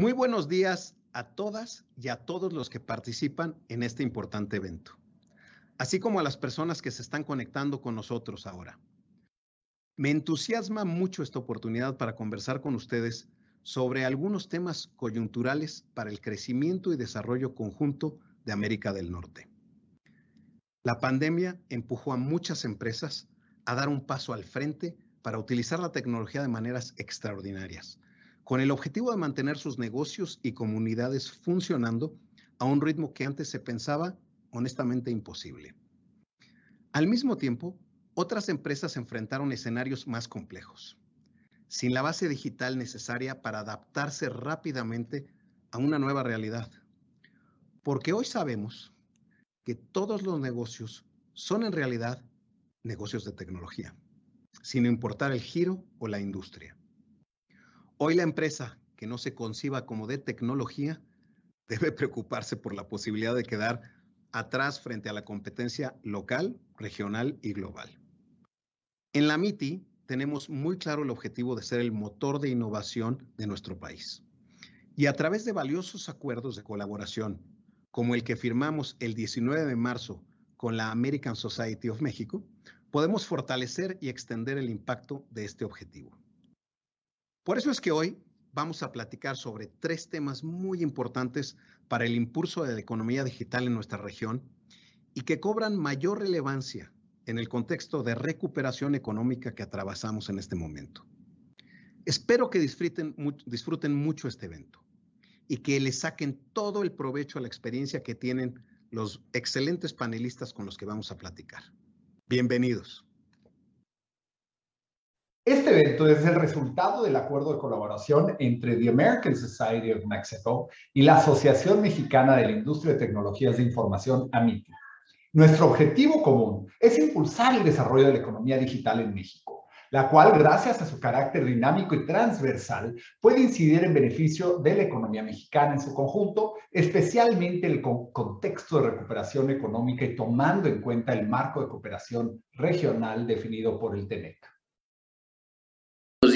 Muy buenos días a todas y a todos los que participan en este importante evento, así como a las personas que se están conectando con nosotros ahora. Me entusiasma mucho esta oportunidad para conversar con ustedes sobre algunos temas coyunturales para el crecimiento y desarrollo conjunto de América del Norte. La pandemia empujó a muchas empresas a dar un paso al frente para utilizar la tecnología de maneras extraordinarias, con el objetivo de mantener sus negocios y comunidades funcionando a un ritmo que antes se pensaba honestamente imposible. Al mismo tiempo, otras empresas enfrentaron escenarios más complejos, sin la base digital necesaria para adaptarse rápidamente a una nueva realidad. Porque hoy sabemos que todos los negocios son en realidad negocios de tecnología, sin importar el giro o la industria. Hoy la empresa que no se conciba como de tecnología debe preocuparse por la posibilidad de quedar atrás frente a la competencia local, regional y global. En la MITI tenemos muy claro el objetivo de ser el motor de innovación de nuestro país. Y a través de valiosos acuerdos de colaboración, como el que firmamos el 19 de marzo con la American Society of Mexico, podemos fortalecer y extender el impacto de este objetivo. Por eso es que hoy vamos a platicar sobre tres temas muy importantes para el impulso de la economía digital en nuestra región y que cobran mayor relevancia en el contexto de recuperación económica que atravesamos en este momento. Espero que disfruten, mucho este evento y que le saquen todo el provecho a la experiencia que tienen los excelentes panelistas con los que vamos a platicar. Bienvenidos. Este evento es el resultado del acuerdo de colaboración entre The American Society of Mexico y la Asociación Mexicana de la Industria de Tecnologías de Información, AMITI. Nuestro objetivo común es impulsar el desarrollo de la economía digital en México, la cual, gracias a su carácter dinámico y transversal, puede incidir en beneficio de la economía mexicana en su conjunto, especialmente en el contexto de recuperación económica y tomando en cuenta el marco de cooperación regional definido por el TENEC.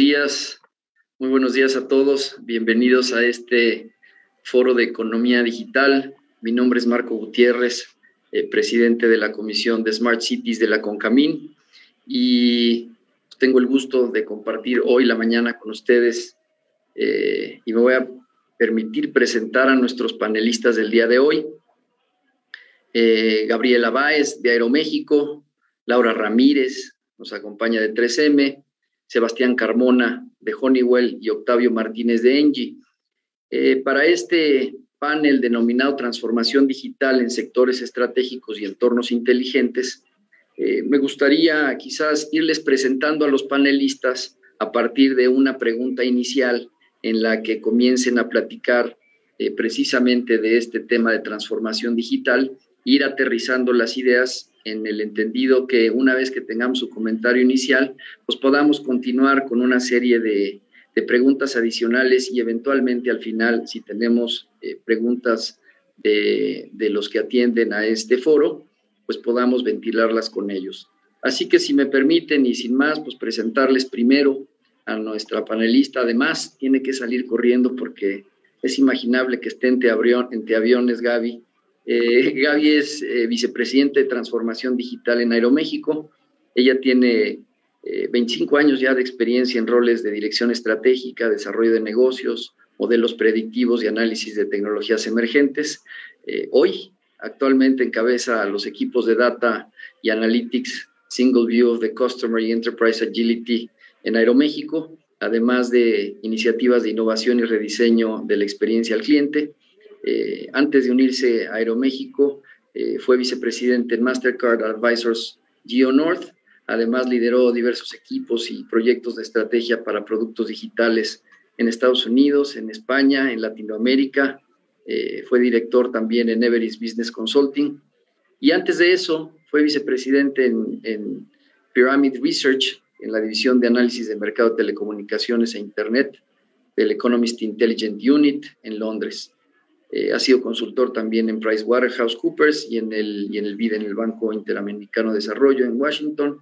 Días, muy buenos días a todos. Bienvenidos a este foro de economía digital. Mi nombre es Marco Gutiérrez, eh, presidente de la Comisión de Smart Cities de la CONCAMIN, y tengo el gusto de compartir hoy la mañana con ustedes eh, y me voy a permitir presentar a nuestros panelistas del día de hoy. Eh, Gabriela Báez de Aeroméxico, Laura Ramírez nos acompaña de 3M, Sebastián Carmona de Honeywell y Octavio Martínez de Engie. para este panel denominado Transformación Digital en Sectores Estratégicos y Entornos Inteligentes, eh, me gustaría quizás irles presentando a los panelistas a partir de una pregunta inicial en la que comiencen a platicar eh, precisamente de este tema de transformación digital, ir aterrizando las ideas en el entendido que una vez que tengamos su comentario inicial, pues podamos continuar con una serie de, de preguntas adicionales y eventualmente al final, si tenemos eh, preguntas de, de, los que atienden a este foro, pues podamos ventilarlas con ellos. Así que si me permiten y sin más, pues presentarles primero a nuestra panelista. Además, tiene que salir corriendo porque es imaginable que esté entre, aviones Gaby. Eh, Gaby es eh, vicepresidente de Transformación Digital en Aeroméxico. Ella tiene 25 años ya de experiencia en roles de dirección estratégica, desarrollo de negocios, modelos predictivos y análisis de tecnologías emergentes. Eh, hoy, actualmente encabeza los equipos de Data y Analytics Single View of the Customer y Enterprise Agility en Aeroméxico, además de iniciativas de innovación y rediseño de la experiencia al cliente. Eh, antes de unirse a Aeroméxico, eh, fue vicepresidente en Mastercard Advisors GeoNorth. Además, lideró diversos equipos y proyectos de estrategia para productos digitales en Estados Unidos, en España, en Latinoamérica. Eh, fue director también en Everest Business Consulting. Y antes de eso, fue vicepresidente en, Pyramid Research, en la división de análisis de mercado de telecomunicaciones e Internet del Economist Intelligent Unit en Londres. Eh, ha sido consultor también en PricewaterhouseCoopers y en el, y en el BID, en el Banco Interamericano de Desarrollo en Washington.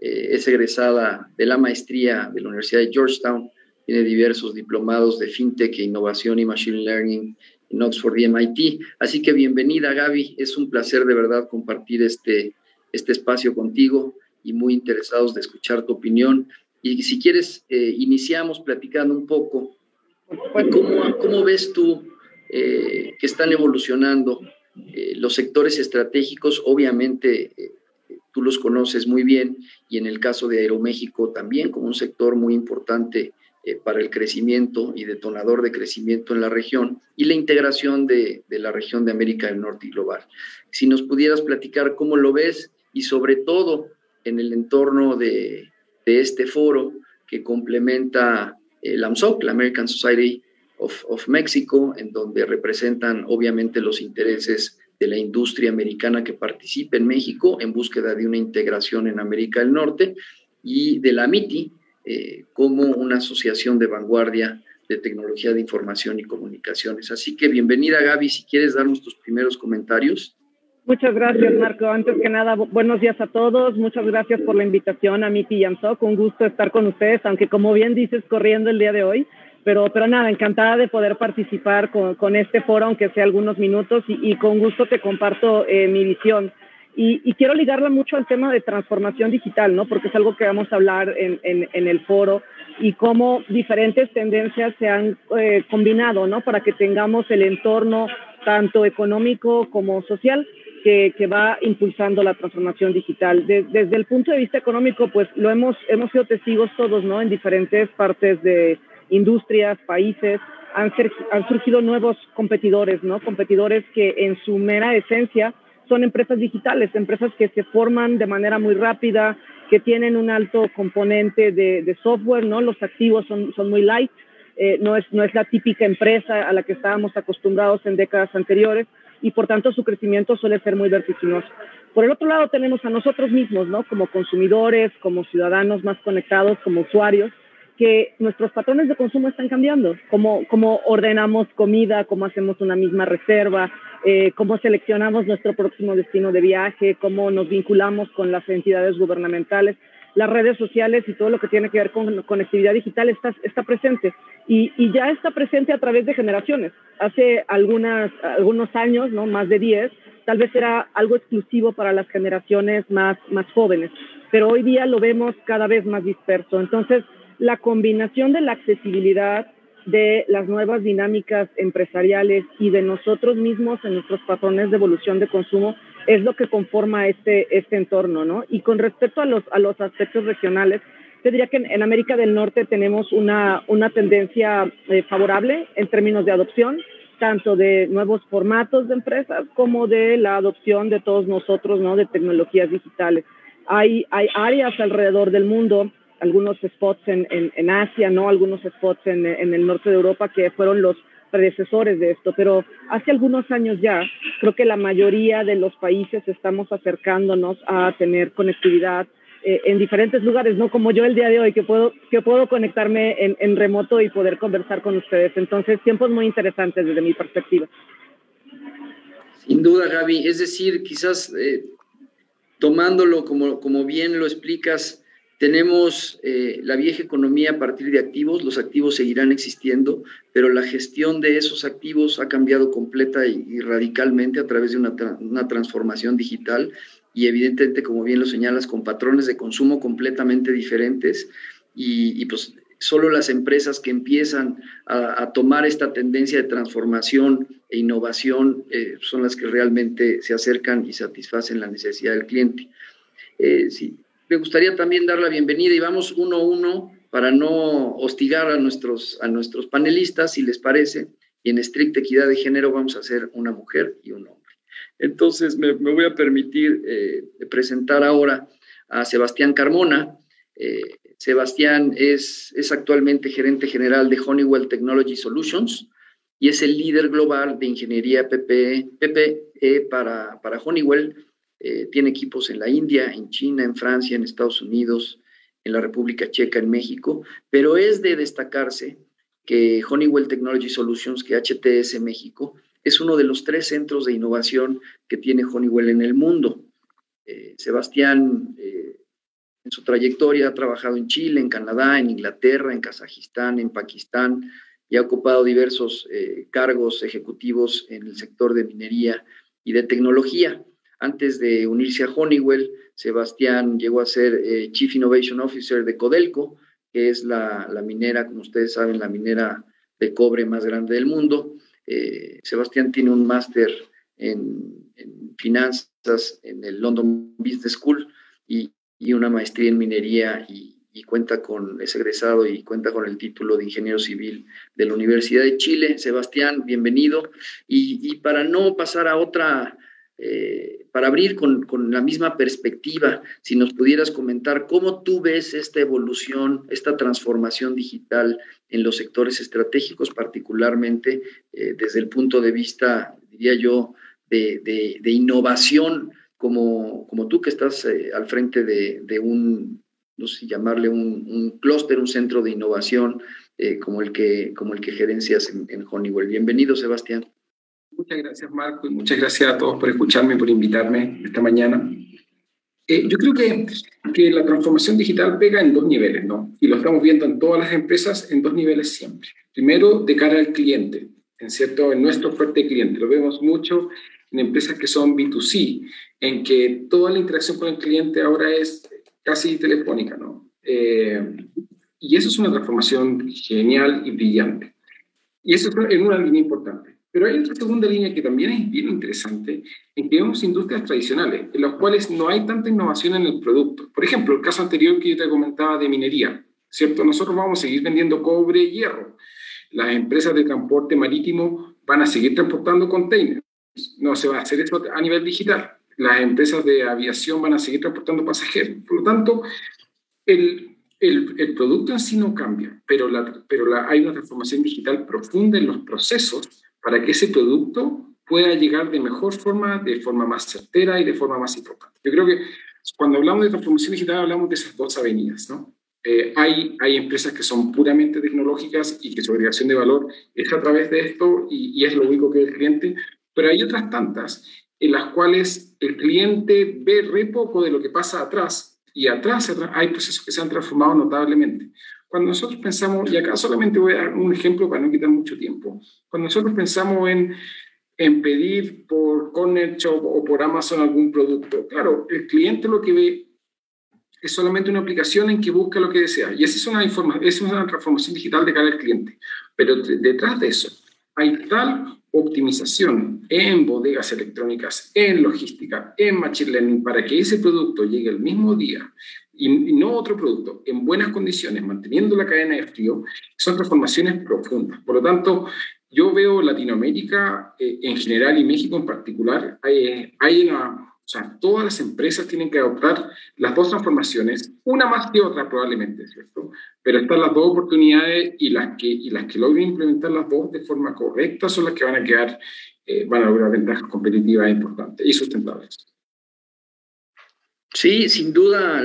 Eh, es egresada de la maestría de la Universidad de Georgetown tiene diversos diplomados de FinTech e Innovación y Machine Learning en Oxford y MIT. Así que bienvenida, Gaby. Es un placer de verdad compartir este, este espacio contigo y muy interesados de escuchar tu opinión. Y si quieres, eh, iniciamos platicando un poco. ¿Cómo, cómo ves tú eh, que están evolucionando eh, los sectores estratégicos? Obviamente, tú los conoces muy bien y en el caso de Aeroméxico también como un sector muy importante para el crecimiento y detonador de crecimiento en la región y la integración de, de, la región de América del Norte y global. Si nos pudieras platicar cómo lo ves y sobre todo en el entorno de, de este foro que complementa el AMSOC, la American Society of, of, Mexico, en donde representan obviamente los intereses de la industria americana que participa en México en búsqueda de una integración en América del Norte y de la MITI eh, como una asociación de vanguardia de tecnología de información y comunicaciones. Así que bienvenida Gaby, si quieres darnos tus primeros comentarios. Muchas gracias, Marco. Antes que nada, buenos días a todos. Muchas gracias por la invitación a Miti Yamsok. Un gusto estar con ustedes, aunque como bien dices, corriendo el día de hoy. Pero, pero nada, encantada de poder participar con, con este foro, aunque sea algunos minutos, y, y con gusto te comparto eh, mi visión. Y, y, quiero ligarla mucho al tema de transformación digital, ¿no? Porque es algo que vamos a hablar en, en, en el foro y cómo diferentes tendencias se han eh, combinado, ¿no? Para que tengamos el entorno tanto económico como social que, que, va impulsando la transformación digital. De, desde el punto de vista económico, pues lo hemos, hemos sido testigos todos, ¿no? En diferentes partes de industrias, países, han, surgido nuevos competidores, ¿no? Competidores que en su mera esencia son empresas digitales, empresas que se forman de manera muy rápida, que tienen un alto componente de, de software, ¿no? Los activos son, son muy light, eh, no, es, no es la típica empresa a la que estábamos acostumbrados en décadas anteriores y por tanto su crecimiento suele ser muy vertiginoso. Por el otro lado tenemos a nosotros mismos, ¿no? Como consumidores, como ciudadanos más conectados, como usuarios, que nuestros patrones de consumo están cambiando, cómo ordenamos comida, cómo hacemos una misma reserva, eh, cómo seleccionamos nuestro próximo destino de viaje, cómo nos vinculamos con las entidades gubernamentales las redes sociales y todo lo que tiene que ver con conectividad digital está, está presente y, ya está presente a través de generaciones. Hace algunos años, ¿no? más de 10, tal vez era algo exclusivo para las generaciones más, más jóvenes, pero hoy día lo vemos cada vez más disperso. Entonces, la combinación de la accesibilidad, de las nuevas dinámicas empresariales y de nosotros mismos en nuestros patrones de evolución de consumo es lo que conforma este, este entorno, ¿no? Y con respecto a los, a los aspectos regionales, te diría que en, en América del Norte tenemos una, una tendencia eh, favorable en términos de adopción, tanto de nuevos formatos de empresas como de la adopción de todos nosotros, ¿no? De tecnologías digitales. Hay, hay áreas alrededor del mundo, algunos spots en, en, en Asia, ¿no? Algunos spots en, en el norte de Europa que fueron los predecesores de esto, pero hace algunos años ya creo que la mayoría de los países estamos acercándonos a tener conectividad eh, en diferentes lugares, no como yo el día de hoy, que puedo, que puedo conectarme en, en remoto y poder conversar con ustedes. Entonces, tiempos muy interesantes desde mi perspectiva. Sin duda, Gaby. Es decir, quizás eh, tomándolo como, como bien lo explicas, tenemos eh, la vieja economía a partir de activos, los activos seguirán existiendo, pero la gestión de esos activos ha cambiado completa y, y radicalmente a través de una, tra una, transformación digital y evidentemente, como bien lo señalas, con patrones de consumo completamente diferentes y, y pues solo las empresas que empiezan a, a, tomar esta tendencia de transformación e innovación eh, son las que realmente se acercan y satisfacen la necesidad del cliente. Eh, sí, me gustaría también dar la bienvenida y vamos uno a uno para no hostigar a nuestros, a nuestros panelistas, si les parece, y en estricta equidad de género vamos a hacer una mujer y un hombre. Entonces, me, me voy a permitir eh, presentar ahora a Sebastián Carmona. Eh, Sebastián es, es actualmente gerente general de Honeywell Technology Solutions y es el líder global de ingeniería PPE, PPE para, para Honeywell eh, tiene equipos en la India, en China, en Francia, en Estados Unidos, en la República Checa, en México, pero es de destacarse que Honeywell Technology Solutions, que HTS México, es uno de los tres centros de innovación que tiene Honeywell en el mundo. Eh, Sebastián eh, en su trayectoria ha trabajado en Chile, en Canadá, en Inglaterra, en Kazajistán, en Pakistán y ha ocupado diversos cargos ejecutivos en el sector de minería y de tecnología. Antes de unirse a Honeywell, Sebastián llegó a ser eh, Chief Innovation Officer de Codelco, que es la, minera, como ustedes saben, la minera de cobre más grande del mundo. Eh, Sebastián tiene un máster en, finanzas en el London Business School y, una maestría en minería y, cuenta con, es egresado y cuenta con el título de ingeniero civil de la Universidad de Chile. Sebastián, bienvenido. Y, para no pasar a otra eh, para abrir con, la misma perspectiva, si nos pudieras comentar cómo tú ves esta evolución, esta transformación digital en los sectores estratégicos, particularmente eh, desde el punto de vista, diría yo, de, innovación, como, como, tú que estás eh, al frente de, un, no sé llamarle un, clúster, un centro de innovación como, el que, como el que gerencias en, en Honeywell. Bienvenido, Sebastián. Muchas gracias, Marco, y muchas gracias a todos por escucharme, por invitarme esta mañana. Eh, yo creo que, que la transformación digital pega en dos niveles, ¿no? Y lo estamos viendo en todas las empresas en dos niveles siempre. Primero, de cara al cliente, en cierto, en nuestro fuerte cliente. Lo vemos mucho en empresas que son B2C, en que toda la interacción con el cliente ahora es casi telefónica, ¿no? Eh, y eso es una transformación genial y brillante. Y eso es una línea importante. Pero hay otra segunda línea que también es bien interesante, en que vemos industrias tradicionales, en las cuales no hay tanta innovación en el producto. Por ejemplo, el caso anterior que yo te comentaba de minería, ¿cierto? Nosotros vamos a seguir vendiendo cobre y hierro. Las empresas de transporte marítimo van a seguir transportando containers. No se va a hacer eso a nivel digital. Las empresas de aviación van a seguir transportando pasajeros. Por lo tanto, el, el, el producto en sí no cambia, pero, la, pero la, hay una transformación digital profunda en los procesos para que ese producto pueda llegar de mejor forma, de forma más certera y de forma más importante. Yo creo que cuando hablamos de transformación digital hablamos de esas dos avenidas, ¿no? Eh, hay, hay empresas que son puramente tecnológicas y que su agregación de valor es a través de esto y, es lo único que el cliente, pero hay otras tantas en las cuales el cliente ve re poco de lo que pasa atrás y atrás, atrás hay procesos que se han transformado notablemente. Cuando nosotros pensamos, y acá solamente voy a dar un ejemplo para no quitar mucho tiempo, cuando nosotros pensamos en, en pedir por Corner Shop o por Amazon algún producto, claro, el cliente lo que ve es solamente una aplicación en que busca lo que desea. Y esa es una, es una transformación digital de cara al cliente. Pero detrás de eso hay tal optimización en bodegas electrónicas, en logística, en machine learning, para que ese producto llegue el mismo día y, no otro producto en buenas condiciones, manteniendo la cadena de frío, son transformaciones profundas. Por lo tanto, yo veo Latinoamérica eh, en general y México en particular, hay, hay una, o sea, todas las empresas tienen que adoptar las dos transformaciones, una más que otra probablemente, ¿cierto? Pero están las dos oportunidades y las que, y las que logren implementar las dos de forma correcta son las que van a quedar, eh, van a lograr ventajas competitivas importantes y sustentables. Sí, sin duda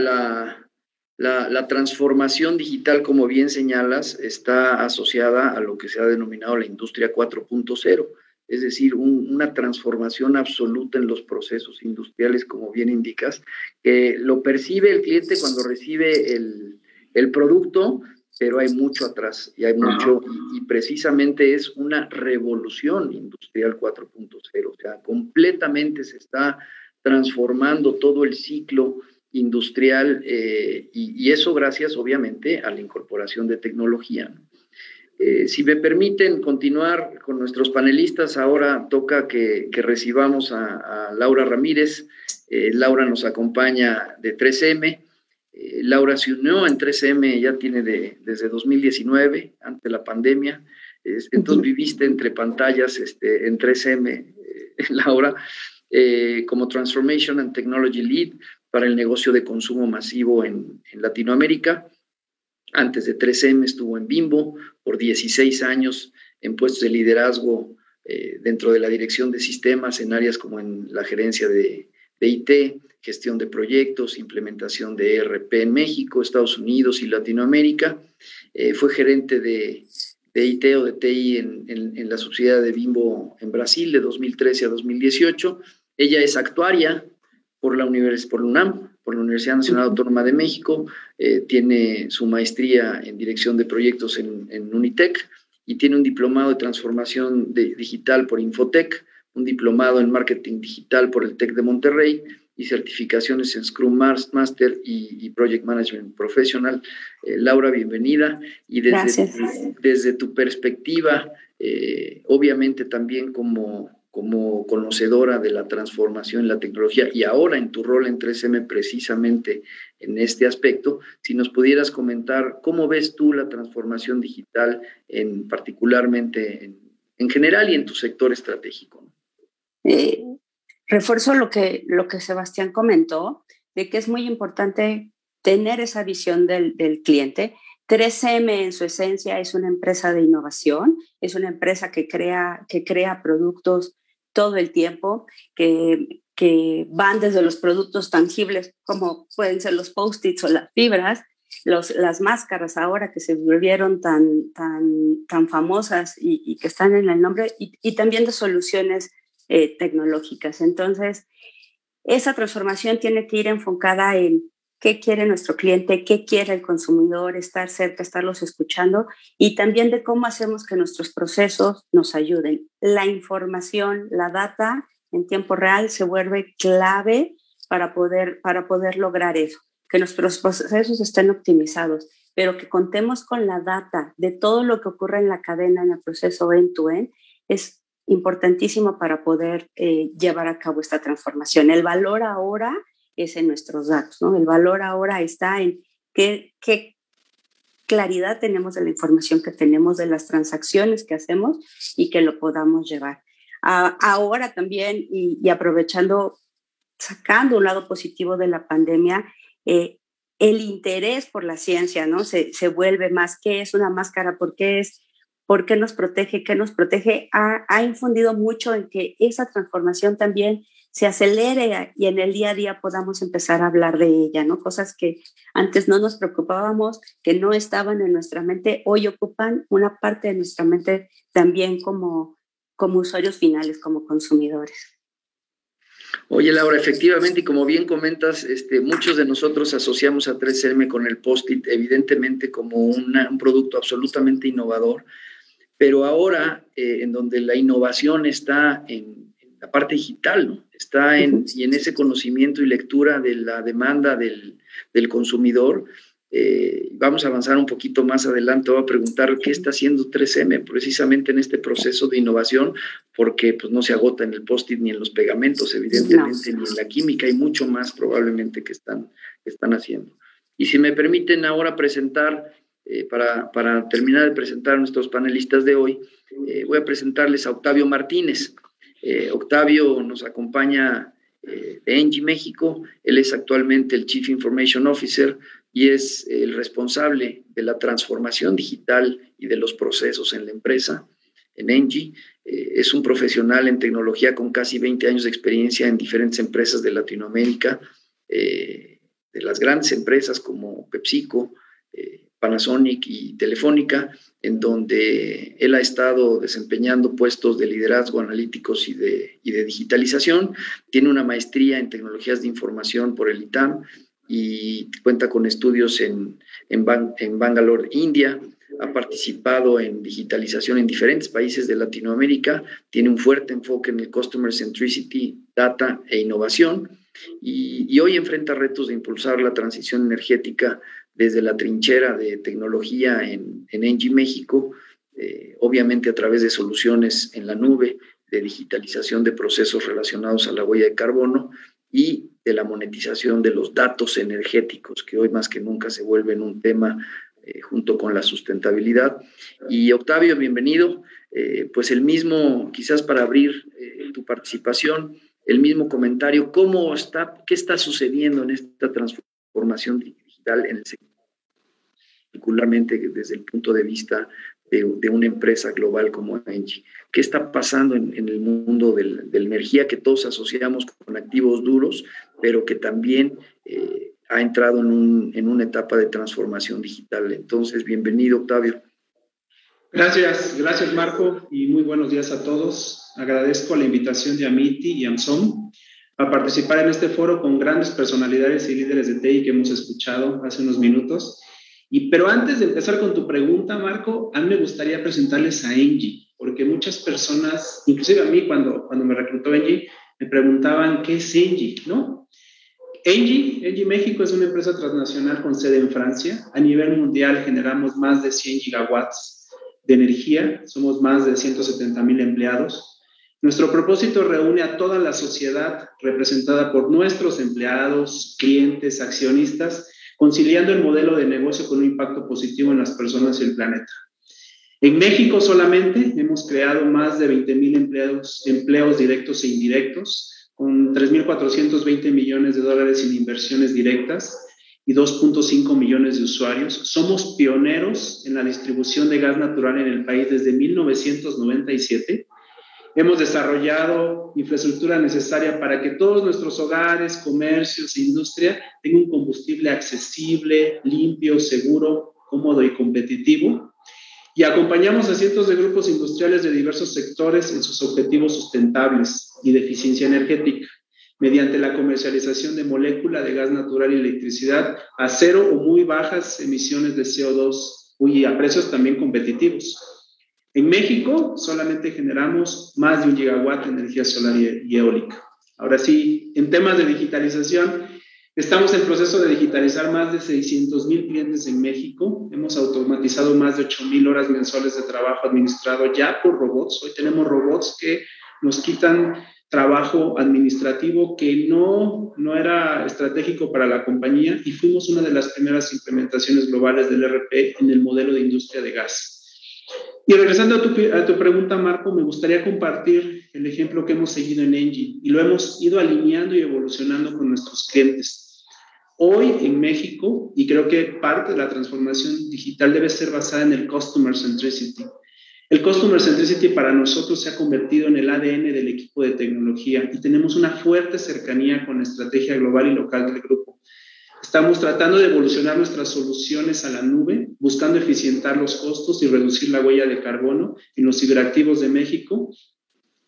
la, transformación digital, como bien señalas, está asociada a lo que se ha denominado la industria 4.0, es decir, una transformación absoluta en los procesos industriales, como bien indicas, que lo percibe el cliente cuando recibe el, producto, pero hay mucho atrás y hay mucho, y, y, precisamente es una revolución industrial 4.0, o sea, completamente se está transformando todo el ciclo industrial eh, y, eso gracias obviamente a la incorporación de tecnología. Eh, si me permiten continuar con nuestros panelistas, ahora toca que, recibamos a, Laura Ramírez. Eh, Laura nos acompaña de 3M. Laura se unió en 3M, ya tiene de, desde 2019, ante la pandemia. entonces viviste entre pantallas este, en 3M, Laura. Eh, como Transformation and Technology Lead para el negocio de consumo masivo en, Latinoamérica. Antes de 3M estuvo en Bimbo por 16 años en puestos de liderazgo eh, dentro de la dirección de sistemas en áreas como en la gerencia de, IT, gestión de proyectos, implementación de ERP en México, Estados Unidos y Latinoamérica. Eh, fue gerente de, IT o de TI en, en, la subsidiaria de Bimbo en Brasil de 2013 a 2018 ella es actuaria por la Universidad, por UNAM, por la Universidad Nacional Autónoma de México, eh, tiene su maestría en dirección de proyectos en, Unitec y tiene un diplomado de transformación digital por Infotec, un diplomado en marketing digital por el TEC de Monterrey y certificaciones en Scrum Master y, Project Management Professional. Eh, Laura, bienvenida. Y desde, desde tu perspectiva, eh, obviamente también como, como conocedora de la transformación en la tecnología y ahora en tu rol en 3M precisamente en este aspecto, si nos pudieras comentar cómo ves tú la transformación digital en particularmente en, en general y en tu sector estratégico. Eh, refuerzo lo que, lo que Sebastián comentó, de que es muy importante tener esa visión del, cliente. 3M en su esencia es una empresa de innovación, es una empresa que crea, que crea productos todo el tiempo, que, que van desde los productos tangibles como pueden ser los post-its o las fibras, los, las máscaras ahora que se volvieron tan, tan, tan famosas y, que están en el nombre, y, también de soluciones eh, tecnológicas. Entonces, esa transformación tiene que ir enfocada en qué quiere nuestro cliente, qué quiere el consumidor, estar cerca, estarlos escuchando y también de cómo hacemos que nuestros procesos nos ayuden. La información, la data en tiempo real se vuelve clave para poder, para poder lograr eso, que nuestros procesos estén optimizados, pero que contemos con la data de todo lo que ocurre en la cadena, en el proceso end-to-end, es importantísimo para poder eh, llevar a cabo esta transformación. El valor ahora es en nuestros datos, ¿no? El valor ahora está en qué, qué claridad tenemos de la información que tenemos, de las transacciones que hacemos y que lo podamos llevar. ahora también, y, aprovechando, sacando un lado positivo de la pandemia, eh, el interés por la ciencia, ¿no? Se, se vuelve más, ¿qué es una máscara? ¿Por qué es por qué nos protege, qué nos protege, ha, infundido mucho en que esa transformación también se acelere y en el día a día podamos empezar a hablar de ella, ¿no? Cosas que antes no nos preocupábamos, que no estaban en nuestra mente, hoy ocupan una parte de nuestra mente también como, como usuarios finales, como consumidores. Oye, Laura, efectivamente, y como bien comentas, este, muchos de nosotros asociamos a 3M con el post-it, evidentemente como un producto absolutamente innovador, pero ahora eh, en donde la innovación está en, la parte digital, ¿no? está en, y en ese conocimiento y lectura de la demanda del, del consumidor. Eh, vamos a avanzar un poquito más adelante. Voy a preguntar qué está haciendo 3M precisamente en este proceso de innovación, porque pues, no se agota en el post-it ni en los pegamentos, evidentemente, ni en la química, hay mucho más probablemente que están, que están haciendo. Y si me permiten ahora presentar eh, para, para, terminar de presentar a nuestros panelistas de hoy, eh, voy a presentarles a Octavio Martínez. Eh, Octavio nos acompaña de Engie México, él es actualmente el Chief Information Officer y es el responsable de la transformación digital y de los procesos en la empresa, en Engie. es un profesional en tecnología con casi 20 años de experiencia en diferentes empresas de Latinoamérica, de las grandes empresas como PepsiCo, Panasonic y Telefónica, en donde él ha estado desempeñando puestos de liderazgo analíticos y de, digitalización. Tiene una maestría en tecnologías de información por el ITAM y cuenta con estudios en, Bangalore, India. Ha participado en digitalización en diferentes países de Latinoamérica. Tiene un fuerte enfoque en el Customer Centricity, Data e Innovación. Y hoy enfrenta retos de impulsar la transición energética desde la trinchera de tecnología en, en Engie México, eh, obviamente a través de soluciones en la nube, de digitalización de procesos relacionados a la huella de carbono y de la monetización de los datos energéticos, que hoy más que nunca se vuelven un tema eh, junto con la sustentabilidad. Y Octavio, bienvenido. Eh, pues el mismo, quizás para abrir tu participación, el mismo comentario, ¿cómo está, qué está sucediendo en esta transformación en el sector? particularmente desde el punto de vista de, una empresa global como Engie. ¿Qué está pasando en, el mundo de la energía que todos asociamos con activos duros, pero que también eh, ha entrado en, una etapa de transformación digital? Entonces, bienvenido, Octavio. Gracias, gracias Marco y muy buenos días a todos. Agradezco la invitación de Amiti y Amsom a participar en este foro con grandes personalidades y líderes de TI que hemos escuchado hace unos minutos. Y, pero antes de empezar con tu pregunta, Marco, a mí me gustaría presentarles a Engie, porque muchas personas, inclusive a mí cuando, cuando me reclutó Engie, me preguntaban qué es Engie, ¿no? Engie, Engie México es una empresa transnacional con sede en Francia. A nivel mundial generamos más de 100 gigawatts de energía, somos más de 170 mil empleados. Nuestro propósito reúne a toda la sociedad representada por nuestros empleados, clientes, accionistas, conciliando el modelo de negocio con un impacto positivo en las personas y el planeta. En México solamente hemos creado más de 20 mil empleos, empleos directos e indirectos, con 3.420 millones de dólares en inversiones directas y 2.5 millones de usuarios. Somos pioneros en la distribución de gas natural en el país desde 1997 Hemos desarrollado infraestructura necesaria para que todos nuestros hogares, comercios e industria tengan un combustible accesible, limpio, seguro, cómodo y competitivo. Y acompañamos a cientos de grupos industriales de diversos sectores en sus objetivos sustentables y de eficiencia energética mediante la comercialización de molécula de gas natural y electricidad a cero o muy bajas emisiones de CO2 y a precios también competitivos. En México solamente generamos más de un gigawatt de energía solar y eólica. Ahora sí, en temas de digitalización, estamos en proceso de digitalizar más de 600 mil clientes en México. Hemos automatizado más de 8 mil horas mensuales de trabajo administrado ya por robots. Hoy tenemos robots que nos quitan trabajo administrativo que no, no era estratégico para la compañía y fuimos una de las primeras implementaciones globales del RP en el modelo de industria de gas. Y regresando a tu, a tu, pregunta, Marco, me gustaría compartir el ejemplo que hemos seguido en Engie y lo hemos ido alineando y evolucionando con nuestros clientes. Hoy en México, y creo que parte de la transformación digital debe ser basada en el Customer Centricity. El Customer Centricity para nosotros se ha convertido en el ADN del equipo de tecnología y tenemos una fuerte cercanía con la estrategia global y local del grupo. Estamos tratando de evolucionar nuestras soluciones a la nube, buscando eficientar los costos y reducir la huella de carbono en los ciberactivos de México.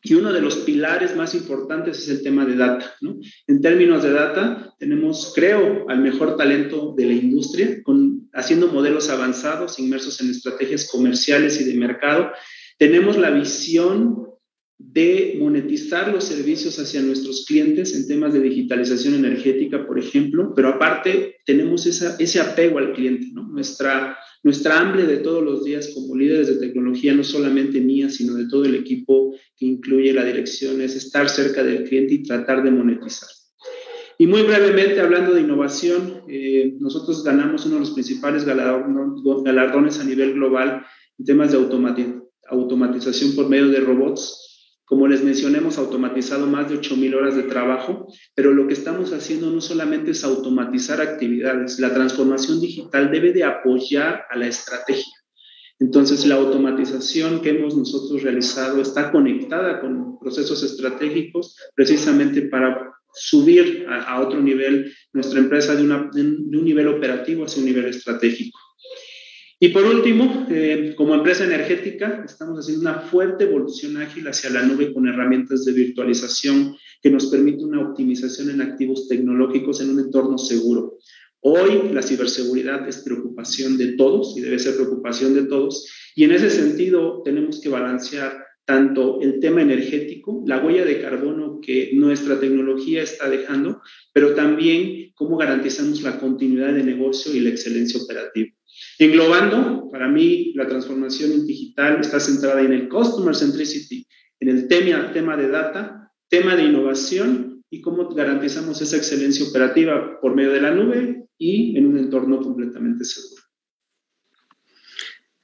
Y uno de los pilares más importantes es el tema de data. ¿no? En términos de data, tenemos, creo, al mejor talento de la industria, con, haciendo modelos avanzados, inmersos en estrategias comerciales y de mercado. Tenemos la visión de monetizar los servicios hacia nuestros clientes en temas de digitalización energética, por ejemplo, pero aparte tenemos ese apego al cliente. Nuestra, nuestra hambre de todos los días como líderes de tecnología, no solamente mía, sino de todo el equipo que incluye la dirección, es estar cerca del cliente y tratar de monetizar. Y muy brevemente, hablando de innovación, eh, nosotros ganamos uno de los principales galardones a nivel global en temas de automatización por medio de robots como les mencioné, hemos automatizado más de 8.000 horas de trabajo, pero lo que estamos haciendo no solamente es automatizar actividades, la transformación digital debe de apoyar a la estrategia. Entonces, la automatización que hemos nosotros realizado está conectada con procesos estratégicos precisamente para subir a, otro nivel nuestra empresa de, de un nivel operativo hacia un nivel estratégico. Y por último, eh, como empresa energética, estamos haciendo una fuerte evolución ágil hacia la nube con herramientas de virtualización que nos permite una optimización en activos tecnológicos en un entorno seguro. Hoy la ciberseguridad es preocupación de todos y debe ser preocupación de todos. Y en ese sentido tenemos que balancear tanto el tema energético, la huella de carbono que nuestra tecnología está dejando, pero también cómo garantizamos la continuidad de negocio y la excelencia operativa. Englobando, para mí la transformación digital está centrada en el Customer Centricity, en el tema, tema de data, tema de innovación y cómo garantizamos esa excelencia operativa por medio de la nube y en un entorno completamente seguro.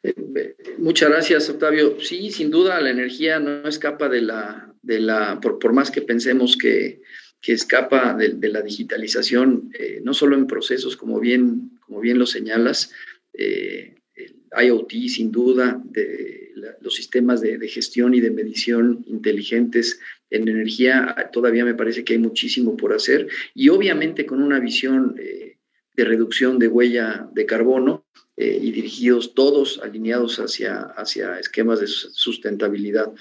Eh, muchas gracias, Octavio. Sí, sin duda la energía no escapa de la, de la por, más que pensemos que, que escapa de, de, la digitalización, eh, no solo en procesos, como bien, como bien lo señalas, eh, IoT, sin duda, de los sistemas de, gestión y de medición inteligentes en energía, todavía me parece que hay muchísimo por hacer y obviamente con una visión eh, de reducción de huella de carbono eh, y dirigidos todos alineados hacia, hacia esquemas de sustentabilidad.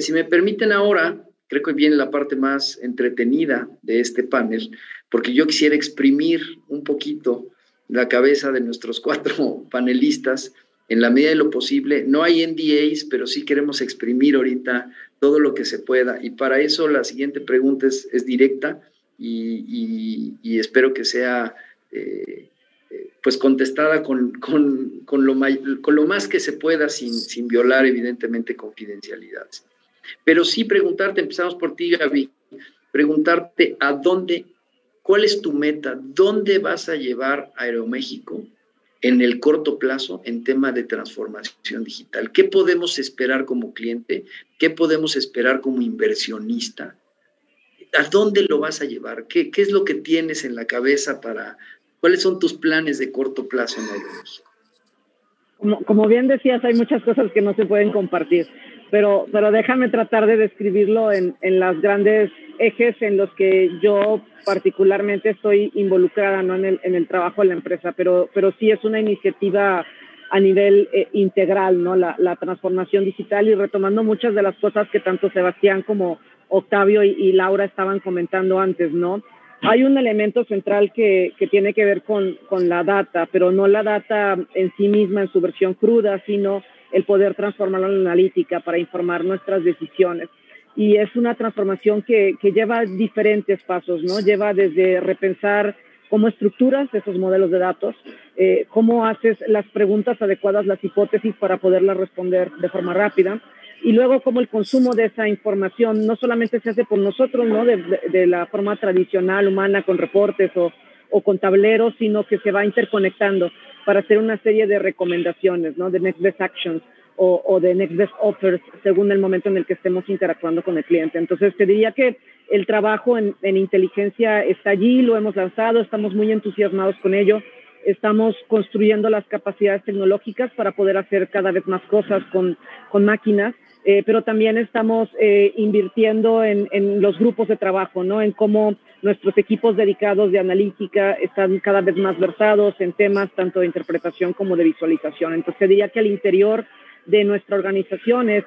si me permiten ahora, creo que viene la parte más entretenida de este panel, porque yo quisiera exprimir un poquito la cabeza de nuestros cuatro panelistas en la medida de lo posible. No hay NDAs, pero sí queremos exprimir ahorita todo lo que se pueda. Y para eso la siguiente pregunta es, directa y, espero que sea eh, eh, pues contestada con, lo con, lo más que se pueda sin, sin violar evidentemente confidencialidades. Pero sí preguntarte, empezamos por ti Gaby, preguntarte a dónde, cuál es tu meta, dónde vas a llevar Aeroméxico en el corto plazo en tema de transformación digital? ¿Qué podemos esperar como cliente? ¿Qué podemos esperar como inversionista? ¿A dónde lo vas a llevar? ¿Qué, es lo que tienes en la cabeza para... ¿Cuáles son tus planes de corto plazo en Aeroméxico? Como, como bien decías, hay muchas cosas que no se pueden compartir, pero, pero déjame tratar de describirlo en, en los grandes ejes en los que yo particularmente estoy involucrada ¿no? en, el, en el trabajo de la empresa, pero, pero sí es una iniciativa a nivel eh, integral, ¿no? La, la, transformación digital y retomando muchas de las cosas que tanto Sebastián como Octavio y, y Laura estaban comentando antes, ¿no? Hay un elemento central que, que tiene que ver con, con, la data, pero no la data en sí misma en su versión cruda, sino el poder transformarla en analítica para informar nuestras decisiones y es una transformación que, lleva diferentes pasos, ¿no? Lleva desde repensar cómo estructuras esos modelos de datos, eh, cómo haces las preguntas adecuadas, las hipótesis para poderlas responder de forma rápida, y luego cómo el consumo de esa información no solamente se hace por nosotros, ¿no? De, de, de la forma tradicional, humana, con reportes o, o con tableros, sino que se va interconectando para hacer una serie de recomendaciones, ¿no? De next best actions o, de Next Best Offers según el momento en el que estemos interactuando con el cliente. Entonces, te diría que el trabajo en, inteligencia está allí, lo hemos lanzado, estamos muy entusiasmados con ello, estamos construyendo las capacidades tecnológicas para poder hacer cada vez más cosas con, con máquinas. Eh, pero también estamos eh, invirtiendo en, los grupos de trabajo, ¿no? En cómo nuestros equipos dedicados de analítica están cada vez más versados en temas tanto de interpretación como de visualización. Entonces, diría que al interior de nuestra organización es,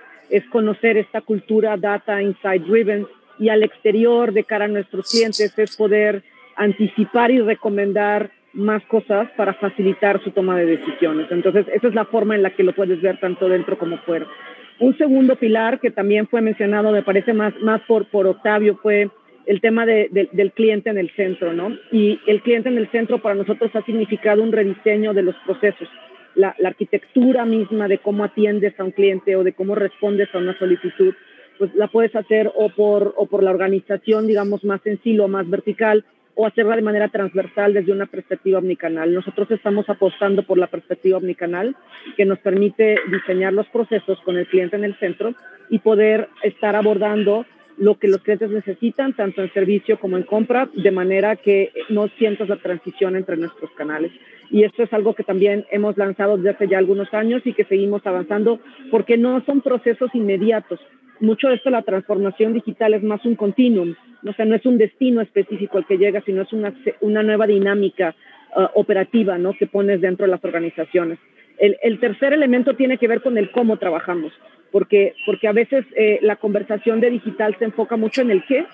conocer esta cultura data insight driven y al exterior de cara a nuestros clientes es poder anticipar y recomendar más cosas para facilitar su toma de decisiones. Entonces, esa es la forma en la que lo puedes ver tanto dentro como fuera. Un segundo pilar que también fue mencionado, me parece más, más por, por Octavio, fue el tema de, de, del cliente en el centro, ¿no? Y el cliente en el centro para nosotros ha significado un rediseño de los procesos la, arquitectura misma de cómo atiendes a un cliente o de cómo respondes a una solicitud, pues la puedes hacer o por, o por la organización, digamos, más en silo, más vertical, o hacerla de manera transversal desde una perspectiva omnicanal. Nosotros estamos apostando por la perspectiva omnicanal, que nos permite diseñar los procesos con el cliente en el centro y poder estar abordando lo que los clientes necesitan, tanto en servicio como en compra, de manera que no sientas la transición entre nuestros canales. Y esto es algo que también hemos lanzado desde hace ya algunos años y que seguimos avanzando porque no son procesos inmediatos. Mucho de esto, la transformación digital es más un continuum, o sea, no es un destino específico al que llega, sino es una, una nueva dinámica uh, operativa ¿no? que pones dentro de las organizaciones. El, el, tercer elemento tiene que ver con el cómo trabajamos porque, porque a veces eh, la conversación de digital se enfoca mucho en el qué,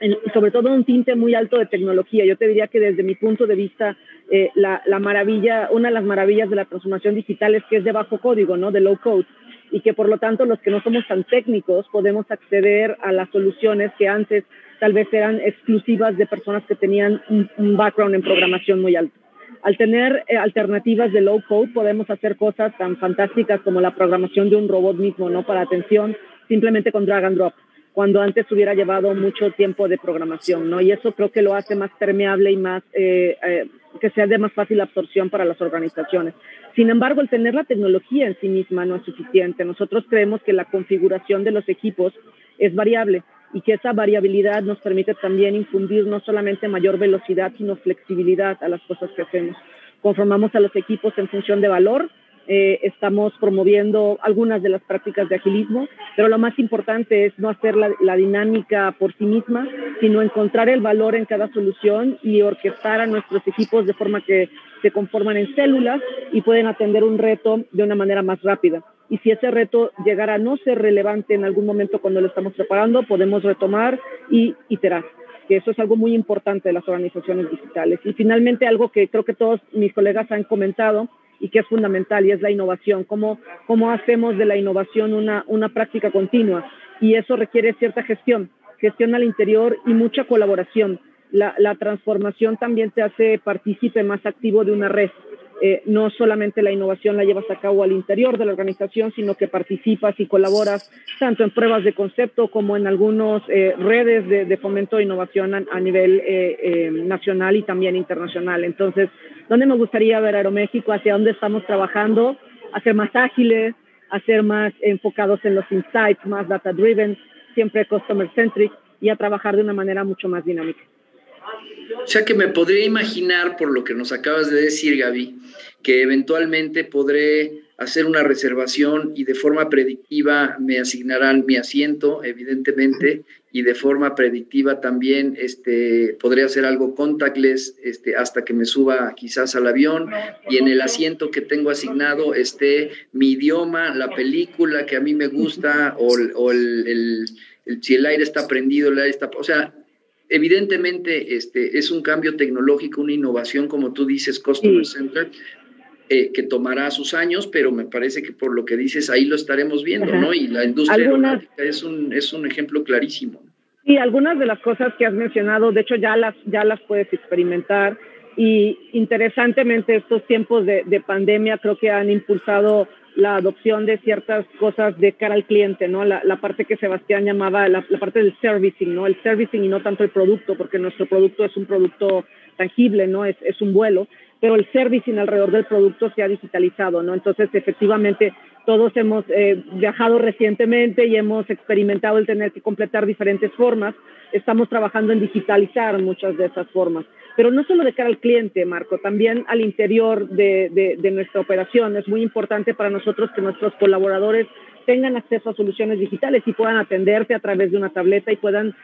en, sobre todo un tinte muy alto de tecnología. Yo te diría que desde mi punto de vista, eh, la, la, maravilla, una de las maravillas de la transformación digital es que es de bajo código, ¿no? De low code. Y que por lo tanto los que no somos tan técnicos podemos acceder a las soluciones que antes tal vez eran exclusivas de personas que tenían un, un background en programación muy alto. Al tener eh, alternativas de low code, podemos hacer cosas tan fantásticas como la programación de un robot mismo, ¿no? Para atención, simplemente con drag and drop, cuando antes hubiera llevado mucho tiempo de programación, ¿no? Y eso creo que lo hace más permeable y más, eh, eh, que sea de más fácil absorción para las organizaciones. Sin embargo, el tener la tecnología en sí misma no es suficiente. Nosotros creemos que la configuración de los equipos es variable y que esa variabilidad nos permite también infundir no solamente mayor velocidad, sino flexibilidad a las cosas que hacemos. Conformamos a los equipos en función de valor, eh, estamos promoviendo algunas de las prácticas de agilismo, pero lo más importante es no hacer la, la, dinámica por sí misma, sino encontrar el valor en cada solución y orquestar a nuestros equipos de forma que se conforman en células y pueden atender un reto de una manera más rápida. y si ese reto llegara a no ser relevante en algún momento cuando lo estamos preparando, podemos retomar y iterar que eso es algo muy importante de las organizaciones digitales. Y finalmente algo que creo que todos mis colegas han comentado y que es fundamental y es la innovación, cómo, hacemos de la innovación una práctica continua. Y eso requiere cierta gestión, gestión al interior y mucha colaboración. La, transformación también te hace partícipe más activo de una red. Eh, no solamente la innovación la llevas a cabo al interior de la organización, sino que participas y colaboras tanto en pruebas de concepto como en algunas eh, redes de, fomento de innovación a, nivel eh, nacional y también internacional. Entonces, ¿dónde me gustaría ver Aeroméxico? ¿Hacia dónde estamos trabajando? A ser más ágiles, a ser más enfocados en los insights, más data driven, siempre customer centric y a trabajar de una manera mucho más dinámica. O sea que me podría imaginar, por lo que nos acabas de decir, Gaby, que eventualmente podré hacer una reservación y de forma predictiva me asignarán mi asiento, evidentemente, y de forma predictiva también este, podré hacer algo contactless este, hasta que me suba quizás al avión y en el asiento que tengo asignado esté mi idioma, la película que a mí me gusta o, el, si el aire está prendido, el aire está... O sea, evidentemente este, es un cambio tecnológico, una innovación, como tú dices, Customer Center, eh, que tomará sus años, pero me parece que por lo que dices, ahí lo estaremos viendo, ¿no? Y la industria aeronáutica es un, es un ejemplo clarísimo. Sí, algunas de las cosas que has mencionado, de hecho ya las, ya las puedes experimentar. Y interesantemente, estos tiempos de, de pandemia creo que han impulsado la adopción de ciertas cosas de cara al cliente, ¿no? La, parte que Sebastián llamaba la, la, parte del servicing, ¿no? El servicing y no tanto el producto, porque nuestro producto es un producto tangible, ¿no? Es, es un vuelo, pero el servicing alrededor del producto se ha digitalizado, ¿no? Entonces, efectivamente, todos hemos eh, viajado recientemente y hemos experimentado el tener que completar diferentes formas. Estamos trabajando en digitalizar muchas de esas formas pero no solo de cara al cliente, Marco, también al interior de, de, nuestra operación. Es muy importante para nosotros que nuestros colaboradores tengan acceso a soluciones digitales y puedan atenderte a través de una tableta y puedan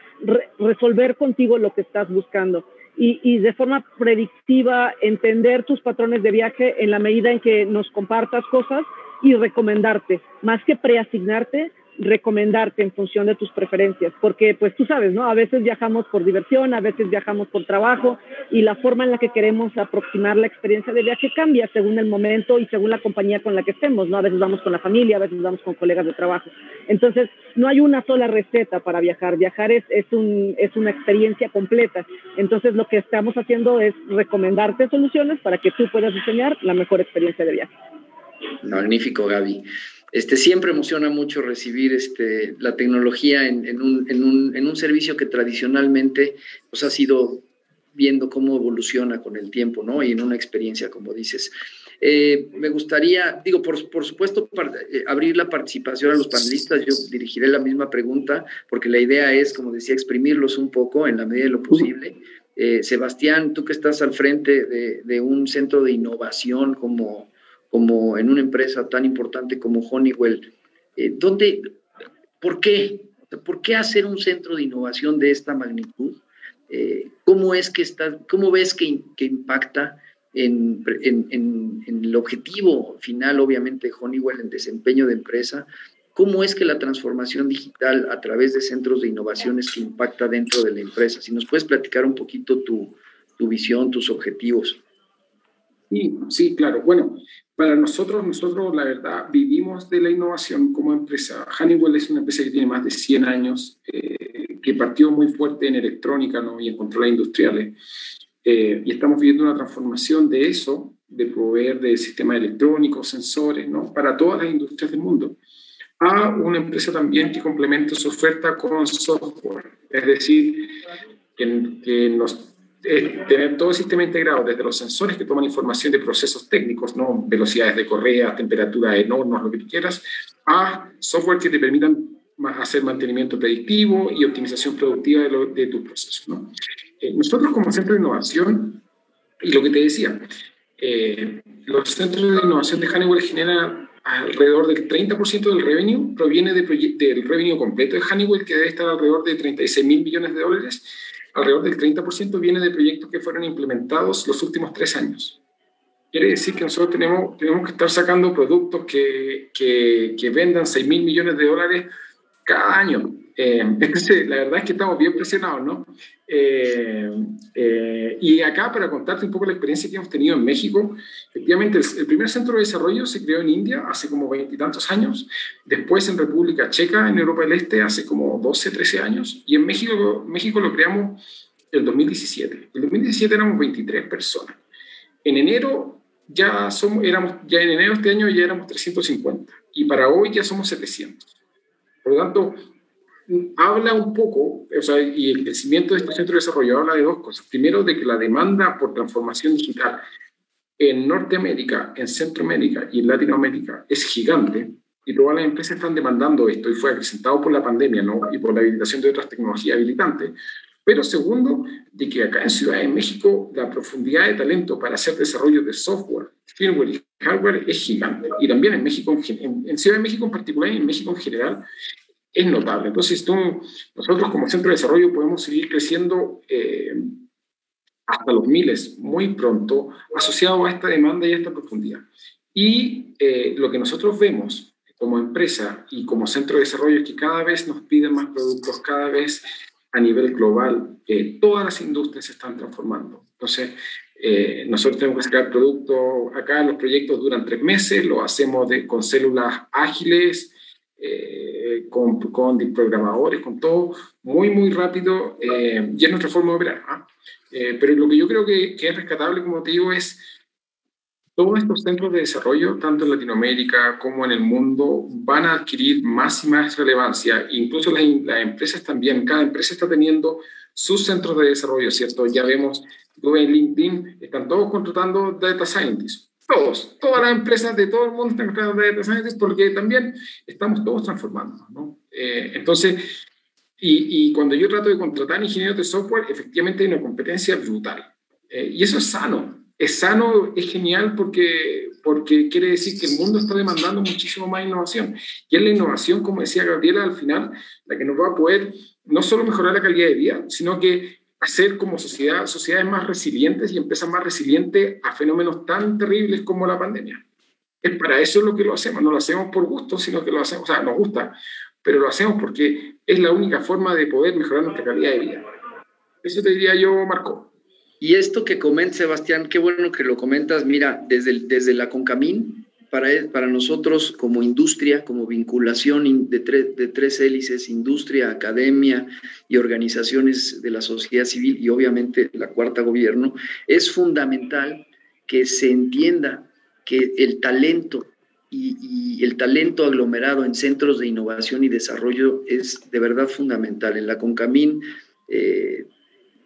resolver contigo lo que estás buscando. Y, y, de forma predictiva entender tus patrones de viaje en la medida en que nos compartas cosas y recomendarte, más que preasignarte, recomendarte en función de tus preferencias, porque pues tú sabes, ¿no? A veces viajamos por diversión, a veces viajamos por trabajo y la forma en la que queremos aproximar la experiencia de viaje cambia según el momento y según la compañía con la que estemos, ¿no? A veces vamos con la familia, a veces vamos con colegas de trabajo. Entonces, no hay una sola receta para viajar. Viajar es, es, un, es una experiencia completa. Entonces, lo que estamos haciendo es recomendarte soluciones para que tú puedas diseñar la mejor experiencia de viaje. Magnífico, Gaby. Este, siempre emociona mucho recibir este, la tecnología en, un, servicio que tradicionalmente pues, ha sido viendo cómo evoluciona con el tiempo, ¿no? Y en una experiencia, como dices. Eh, me gustaría, digo, por, por supuesto, eh, abrir la participación a los panelistas. Yo dirigiré la misma pregunta, porque la idea es, como decía, exprimirlos un poco en la medida de lo posible. Eh, Sebastián, tú que estás al frente de un centro de innovación como como en una empresa tan importante como Honeywell, eh, ¿dónde, ¿por qué? ¿Por qué hacer un centro de innovación de esta magnitud? Eh, ¿Cómo es que está, cómo ves que, impacta en, el objetivo final, obviamente, de Honeywell en desempeño de empresa? ¿Cómo es que la transformación digital a través de centros de innovación es que impacta dentro de la empresa? Si nos puedes platicar un poquito tu visión, tus objetivos. Sí, sí, claro. Bueno, para nosotros, nosotros la verdad vivimos de la innovación como empresa. Honeywell es una empresa que tiene más de 100 años, eh, que partió muy fuerte en electrónica ¿no? y en controles industriales. Eh, y estamos viviendo una transformación de eso, de proveer de sistemas electrónicos, sensores, ¿no? para todas las industrias del mundo, a una empresa también que complementa su oferta con software. Es decir, que, que nos tener todo el sistema integrado, desde los sensores que toman información de procesos técnicos, ¿no? velocidades de correa, temperaturas enormes, lo que tú quieras, a software que te permitan hacer mantenimiento predictivo y optimización productiva de, de tus procesos. ¿no? Eh, nosotros como centro de innovación, y lo que te decía, eh, los centros de innovación de Honeywell generan alrededor del 30% del revenue, proviene de del revenue completo de Honeywell, que debe estar alrededor de 36 mil millones de dólares, alrededor del 30% viene de proyectos que fueron implementados los últimos tres años. quiere decir que nosotros tenemos, tenemos que estar sacando productos que, que, que vendan 6 mil millones de dólares cada año. Eh, la verdad es que estamos bien presionados, ¿no? Eh, eh, y acá, para contarte un poco la experiencia que hemos tenido en México, efectivamente, el, primer centro de desarrollo se creó en India hace como veintitantos años, después en República Checa, en Europa del Este, hace como 12, 13 años, y en México, México lo creamos el 2017. En 2017 éramos 23 personas. En enero ya somos, éramos, ya en enero de este año ya éramos 350, y para hoy ya somos 700. Por lo tanto, habla un poco, o sea, y el crecimiento de este centro de desarrollo habla de dos cosas. Primero, de que la demanda por transformación digital en Norteamérica, en Centroamérica y en Latinoamérica es gigante y todas las empresas están demandando esto y fue acrecentado por la pandemia y por la habilitación de otras tecnologías habilitantes. Pero segundo, de que acá en Ciudad de México la profundidad de talento para hacer desarrollo de software, firmware y hardware es gigante. Y también en México, en Ciudad de México en particular y en México en general, es notable. Entonces, nosotros como centro de desarrollo podemos seguir creciendo eh, hasta los miles muy pronto, asociado a esta demanda y a esta profundidad. Y eh, lo que nosotros vemos como empresa y como centro de desarrollo es que cada vez nos piden más productos, cada vez a nivel global, eh, todas las industrias se están transformando. Entonces, nosotros tenemos que sacar productos, acá los proyectos duran tres meses, lo hacemos de, con células ágiles, eh, con, con programadores, con todo, muy, muy rápido, eh, y es nuestra forma de operar. ¿ah? Eh, pero lo que yo creo que, que, es rescatable, como te digo, es todos estos centros de desarrollo, tanto en Latinoamérica como en el mundo, van a adquirir más y más relevancia. Incluso las, las empresas también, cada empresa está teniendo sus centros de desarrollo, ¿cierto? Ya vemos, en LinkedIn, están todos contratando data scientists todos, todas las empresas de todo el mundo están creando data scientists porque también estamos todos transformando, ¿no? Eh, entonces, y, y, cuando yo trato de contratar ingenieros de software, efectivamente hay una competencia brutal. Eh, y eso es sano. Es sano, es genial porque, porque quiere decir que el mundo está demandando muchísimo más innovación. Y es la innovación, como decía Gabriela al final, la que nos va a poder no solo mejorar la calidad de vida, sino que hacer como sociedad, sociedades más resilientes y empresas más resilientes a fenómenos tan terribles como la pandemia. Es para eso lo que lo hacemos, no lo hacemos por gusto, sino que lo hacemos, o sea, nos gusta, pero lo hacemos porque es la única forma de poder mejorar nuestra calidad de vida. Eso te diría yo, Marco. Y esto que comenta Sebastián, qué bueno que lo comentas, mira, desde, desde la Concamín para, para nosotros como industria, como vinculación de, de tres hélices, industria, academia y organizaciones de la sociedad civil y obviamente la cuarta gobierno, es fundamental que se entienda que el talento y, el talento aglomerado en centros de innovación y desarrollo es de verdad fundamental. En la CONCAMIN eh,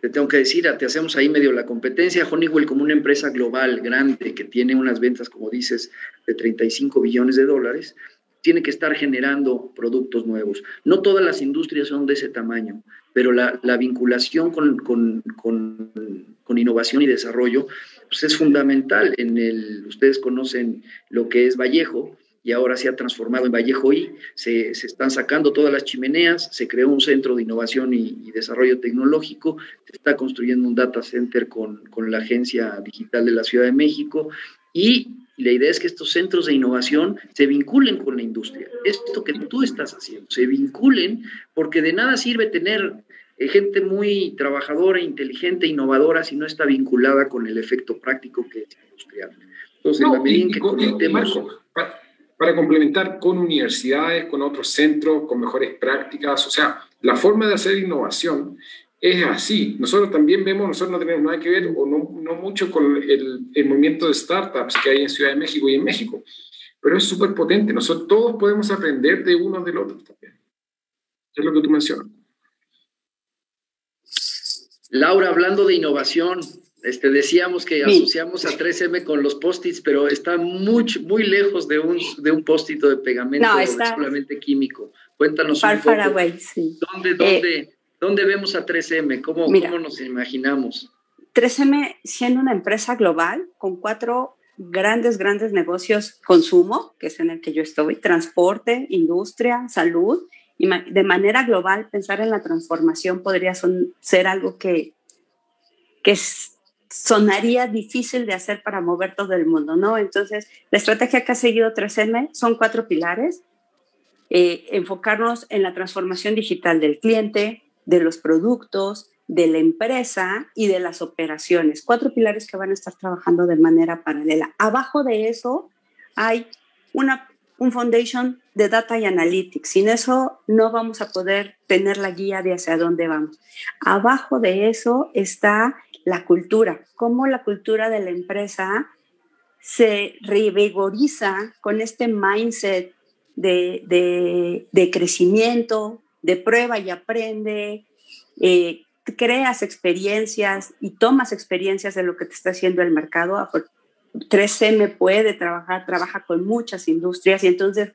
te tengo que decir, te hacemos ahí medio la competencia. Honeywell como una empresa global grande que tiene unas ventas, como dices, de 35 billones de dólares, tiene que estar generando productos nuevos. No todas las industrias son de ese tamaño, pero la, vinculación con, con, con, innovación y desarrollo pues es fundamental. En el, ustedes conocen lo que es Vallejo, y ahora se ha transformado en Vallejo I. Se, se, están sacando todas las chimeneas, se creó un centro de innovación y, desarrollo tecnológico, se está construyendo un data center con, con, la Agencia Digital de la Ciudad de México y la idea es que estos centros de innovación se vinculen con la industria. Esto que tú estás haciendo, se vinculen porque de nada sirve tener eh, gente muy trabajadora, inteligente, innovadora si no está vinculada con el efecto práctico que es industrial. Entonces, no, la medida en que conectemos para complementar con universidades, con otros centros, con mejores prácticas. O sea, la forma de hacer innovación es así. Nosotros también vemos, nosotros no tenemos nada que ver o no, no mucho con el, el, movimiento de startups que hay en Ciudad de México y en México, pero es súper potente. Nosotros todos podemos aprender de uno del otro también. Es lo que tú mencionas. Laura, hablando de innovación, este, decíamos que asociamos a 3M con los post-its, pero está muy, muy lejos de un, de un post-it de pegamento no, solamente químico. Cuéntanos un poco. ¿Dónde, eh, dónde, ¿Dónde, vemos a 3M? ¿Cómo, ¿Cómo nos imaginamos? 3M siendo una empresa global con cuatro grandes, grandes negocios, consumo, que es en el que yo estoy, transporte, industria, salud, y de manera global pensar en la transformación podría ser algo que, que es sonaría difícil de hacer para mover todo el mundo, ¿no? Entonces, la estrategia que ha seguido 3M son cuatro pilares. Eh, enfocarnos en la transformación digital del cliente, de los productos, de la empresa y de las operaciones. Cuatro pilares que van a estar trabajando de manera paralela. Abajo de eso hay una, un foundation de data y analytics. Sin eso no vamos a poder tener la guía de hacia dónde vamos. Abajo de eso está la cultura, cómo la cultura de la empresa se revigoriza con este mindset de, de, crecimiento, de prueba y aprende, eh, creas experiencias y tomas experiencias de lo que te está haciendo el mercado. 3M puede trabajar, trabaja con muchas industrias y entonces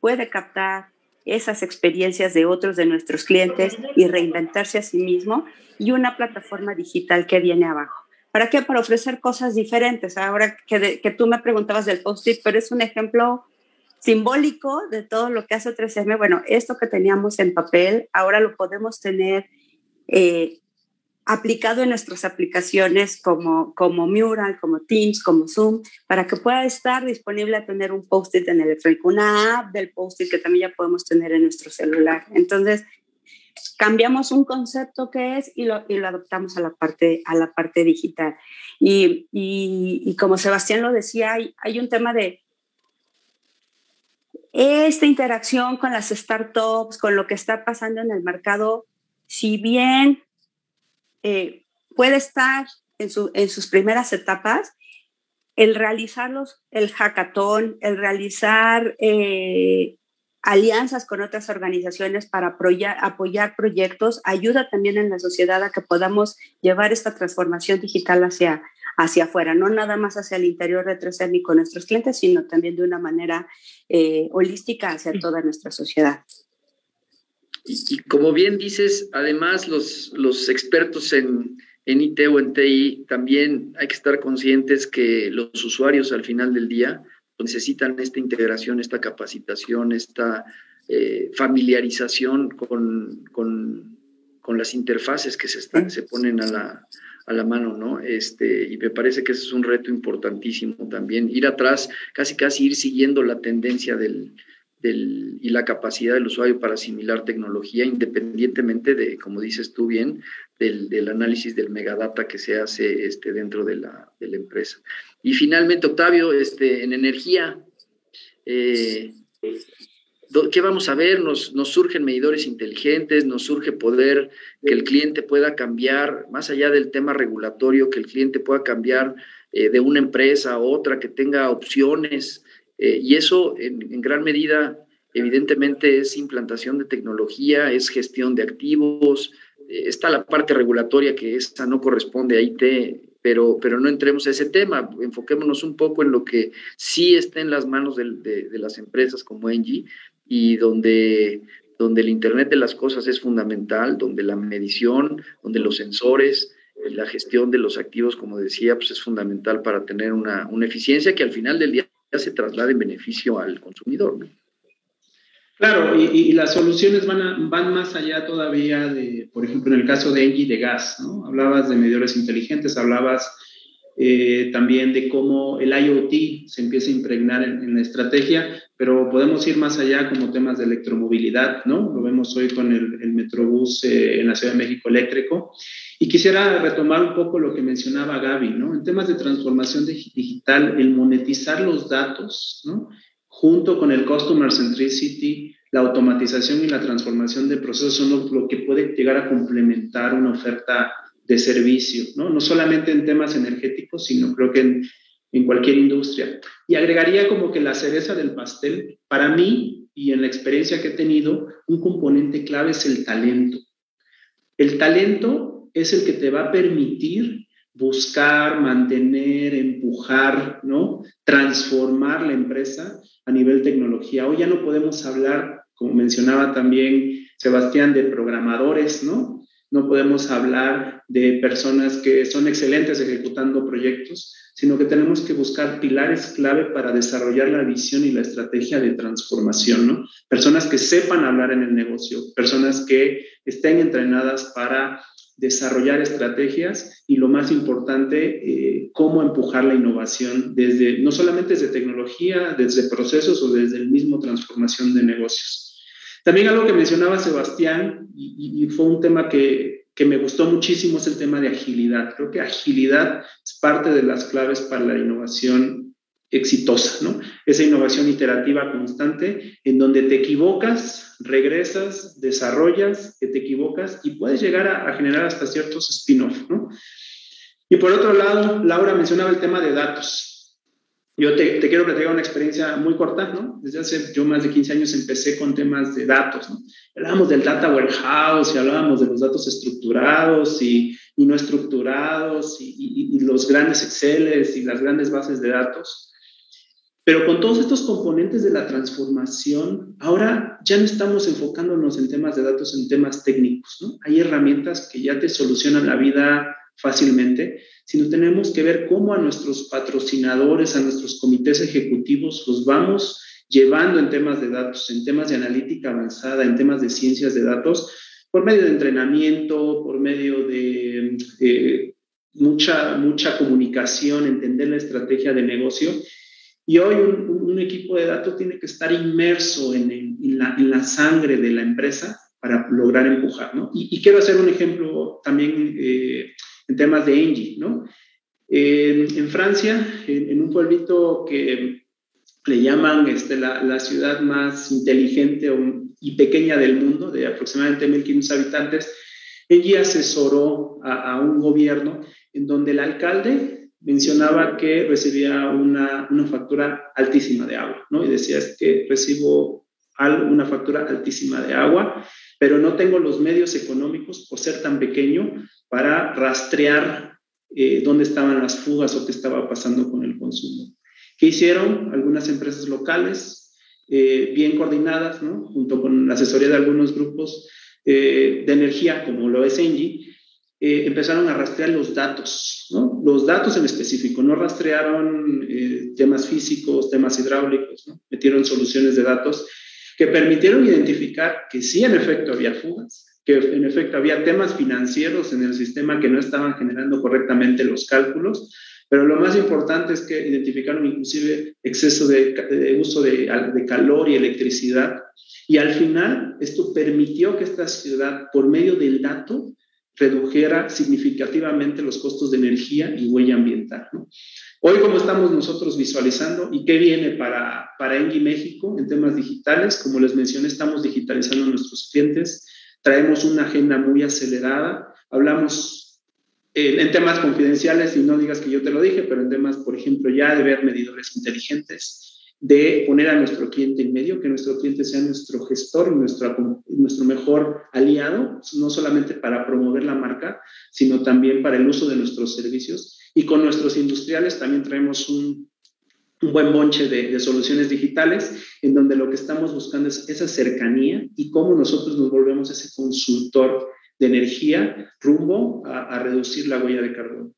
puede captar esas experiencias de otros de nuestros clientes y reinventarse a sí mismo y una plataforma digital que viene abajo. ¿Para qué? Para ofrecer cosas diferentes. Ahora que, que tú me preguntabas del post-it, pero es un ejemplo simbólico de todo lo que hace 3M. Bueno, esto que teníamos en papel, ahora lo podemos tener eh, aplicado en nuestras aplicaciones como, como Mural, como Teams, como Zoom, para que pueda estar disponible a tener un post-it en electrónico, una app del post-it que también ya podemos tener en nuestro celular. Entonces, cambiamos un concepto que es y lo, y lo adoptamos a la parte, a la parte digital. Y, y, como Sebastián lo decía, hay, hay un tema de esta interacción con las startups, con lo que está pasando en el mercado, si bien eh, puede estar en, en, sus primeras etapas, el realizarlos, el hackathon, el realizar eh, alianzas con otras organizaciones para apoyar, apoyar, proyectos, ayuda también en la sociedad a que podamos llevar esta transformación digital hacia, hacia afuera, no nada más hacia el interior de 3M con nuestros clientes, sino también de una manera eh, holística hacia toda nuestra sociedad. Y, como bien dices, además los, los expertos en, en IT o en TI también hay que estar conscientes que los usuarios al final del día necesitan esta integración, esta capacitación, esta eh, familiarización con, con, con, las interfaces que se, están, se ponen a la, a la mano, ¿no? Este, y me parece que ese es un reto importantísimo también, ir atrás, casi casi ir siguiendo la tendencia del, y la capacidad del usuario para asimilar tecnología, independientemente de, como dices tú bien, del, del análisis del megadata que se hace este, dentro de la, de la empresa. Y finalmente, Octavio, este, en energía, eh, ¿qué vamos a ver? Nos, nos, surgen medidores inteligentes, nos surge poder que el cliente pueda cambiar, más allá del tema regulatorio, que el cliente pueda cambiar eh, de una empresa a otra, que tenga opciones. Eh, y eso en, gran medida, evidentemente, es implantación de tecnología, es gestión de activos. está la parte regulatoria que esa no corresponde a IT pero, pero no entremos a ese tema, enfoquémonos un poco en lo que sí está en las manos de, las empresas como Engie y donde, donde el Internet de las cosas es fundamental, donde la medición, donde los sensores, la gestión de los activos, como decía, pues es fundamental para tener una, una eficiencia que al final del día se traslade en beneficio al consumidor. ¿no? Claro, y, las soluciones van, van más allá todavía de, por ejemplo, en el caso de Engie de gas, ¿no? Hablabas de medidores inteligentes, hablabas eh, también de cómo el IoT se empieza a impregnar en, la estrategia, pero podemos ir más allá como temas de electromovilidad, ¿no? Lo vemos hoy con el, el Metrobús eh, en la Ciudad de México eléctrico. Y quisiera retomar un poco lo que mencionaba Gaby, ¿no? En temas de transformación digital, el monetizar los datos, ¿no? junto con el Customer Centricity, la automatización y la transformación de procesos son lo, que puede llegar a complementar una oferta de servicio, ¿no? No solamente en temas energéticos, sino creo que en, en cualquier industria. Y agregaría como que la cereza del pastel, para mí y en la experiencia que he tenido, un componente clave es el talento. El talento es el que te va a permitir buscar, mantener, empujar, ¿no? Transformar la empresa a nivel tecnología. Hoy ya no podemos hablar, como mencionaba también Sebastián, de programadores, ¿no? No podemos hablar de personas que son excelentes ejecutando proyectos, sino que tenemos que buscar pilares clave para desarrollar la visión y la estrategia de transformación, ¿no? Personas que sepan hablar en el negocio, personas que estén entrenadas para desarrollar estrategias y lo más importante, eh, cómo empujar la innovación desde, no solamente desde tecnología, desde procesos o desde el mismo transformación de negocios. También algo que mencionaba Sebastián y, fue un tema que, que me gustó muchísimo es el tema de agilidad. Creo que agilidad es parte de las claves para la innovación exitosa, ¿no? Esa innovación iterativa constante en donde te equivocas, regresas, desarrollas, te equivocas y puedes llegar a, generar hasta ciertos spin-off, ¿no? Y por otro lado, Laura mencionaba el tema de datos. Yo te, te quiero platicar una experiencia muy corta, ¿no? Desde hace yo más de 15 años empecé con temas de datos, ¿no? Hablábamos del data warehouse y hablábamos de los datos estructurados y, y no estructurados y, y, y, los grandes Exceles y las grandes bases de datos. Pero con todos estos componentes de la transformación, ahora ya no estamos enfocándonos en temas de datos, en temas técnicos, ¿no? Hay herramientas que ya te solucionan la vida fácilmente, sino tenemos que ver cómo a nuestros patrocinadores, a nuestros comités ejecutivos los vamos llevando en temas de datos, en temas de analítica avanzada, en temas de ciencias de datos, por medio de entrenamiento, por medio de eh, mucha, mucha comunicación, entender la estrategia de negocio y hoy un, equipo de datos tiene que estar inmerso en, la, sangre de la empresa para lograr empujar, ¿no? Y, y quiero hacer un ejemplo también eh, en temas de Engie, ¿no? Eh, en Francia, en, un pueblito que le llaman este, la, la ciudad más inteligente y pequeña del mundo, de aproximadamente 1.500 habitantes, Engie asesoró a, a un gobierno en donde el alcalde mencionaba que recibía una, una, factura altísima de agua, ¿no? Y decía, es que recibo una factura altísima de agua, pero no tengo los medios económicos por ser tan pequeño para rastrear eh, dónde estaban las fugas o qué estaba pasando con el consumo. ¿Qué hicieron? Algunas empresas locales, eh, bien coordinadas, junto con la asesoría de algunos grupos eh, de energía, como lo es Engie, empezaron a rastrear los datos. Los datos en específico, no rastrearon temas físicos, temas hidráulicos, ¿no? Metieron soluciones de datos que permitieron identificar que sí, en efecto, había fugas, que en efecto había temas financieros en el sistema que no estaban generando correctamente los cálculos, pero lo más importante es que identificaron inclusive exceso de, uso de, calor y electricidad. Y al final, esto permitió que esta ciudad, por medio del dato, redujera significativamente los costos de energía y huella ambiental. Hoy, como estamos nosotros visualizando y qué viene para, para Engie México en temas digitales, como les mencioné, estamos digitalizando a nuestros clientes, traemos una agenda muy acelerada, hablamos eh, en temas confidenciales y no digas que yo te lo dije, pero en temas, por ejemplo, ya de ver medidores inteligentes, de poner a nuestro cliente en medio, que nuestro cliente sea nuestro gestor, nuestro, nuestro mejor aliado, no solamente para promover la marca, sino también para el uso de nuestros servicios. Y con nuestros industriales también traemos un, un buen bonche de, soluciones digitales, en donde lo que estamos buscando es esa cercanía y cómo nosotros nos volvemos ese consultor de energía rumbo a, a reducir la huella de carbono.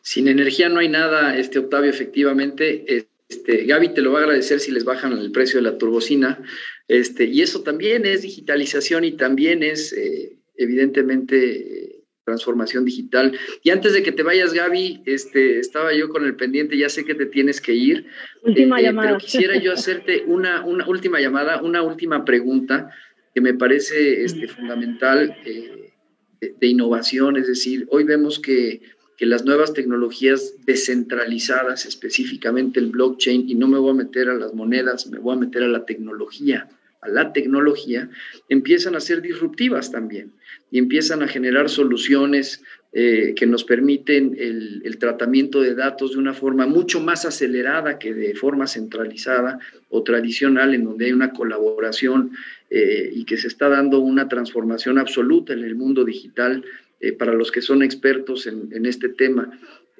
Sin energía no hay nada, este Octavio, efectivamente. Este, Gaby te lo va a agradecer si les bajan el precio de la turbocina. Este, y eso también es digitalización y también es, eh, evidentemente, transformación digital. Y antes de que te vayas, Gaby, este, estaba yo con el pendiente, ya sé que te tienes que ir. Última eh, llamada. Pero quisiera yo hacerte una, una, última llamada, una última pregunta que me parece este, fundamental eh, de, de innovación. Es decir, hoy vemos que que las nuevas tecnologías descentralizadas, específicamente el blockchain, y no me voy a meter a las monedas, me voy a meter a la tecnología, a la tecnología, empiezan a ser disruptivas también y empiezan a generar soluciones eh, que nos permiten el, tratamiento de datos de una forma mucho más acelerada que de forma centralizada o tradicional, en donde hay una colaboración eh, y que se está dando una transformación absoluta en el mundo digital eh, para los que son expertos en, en este tema.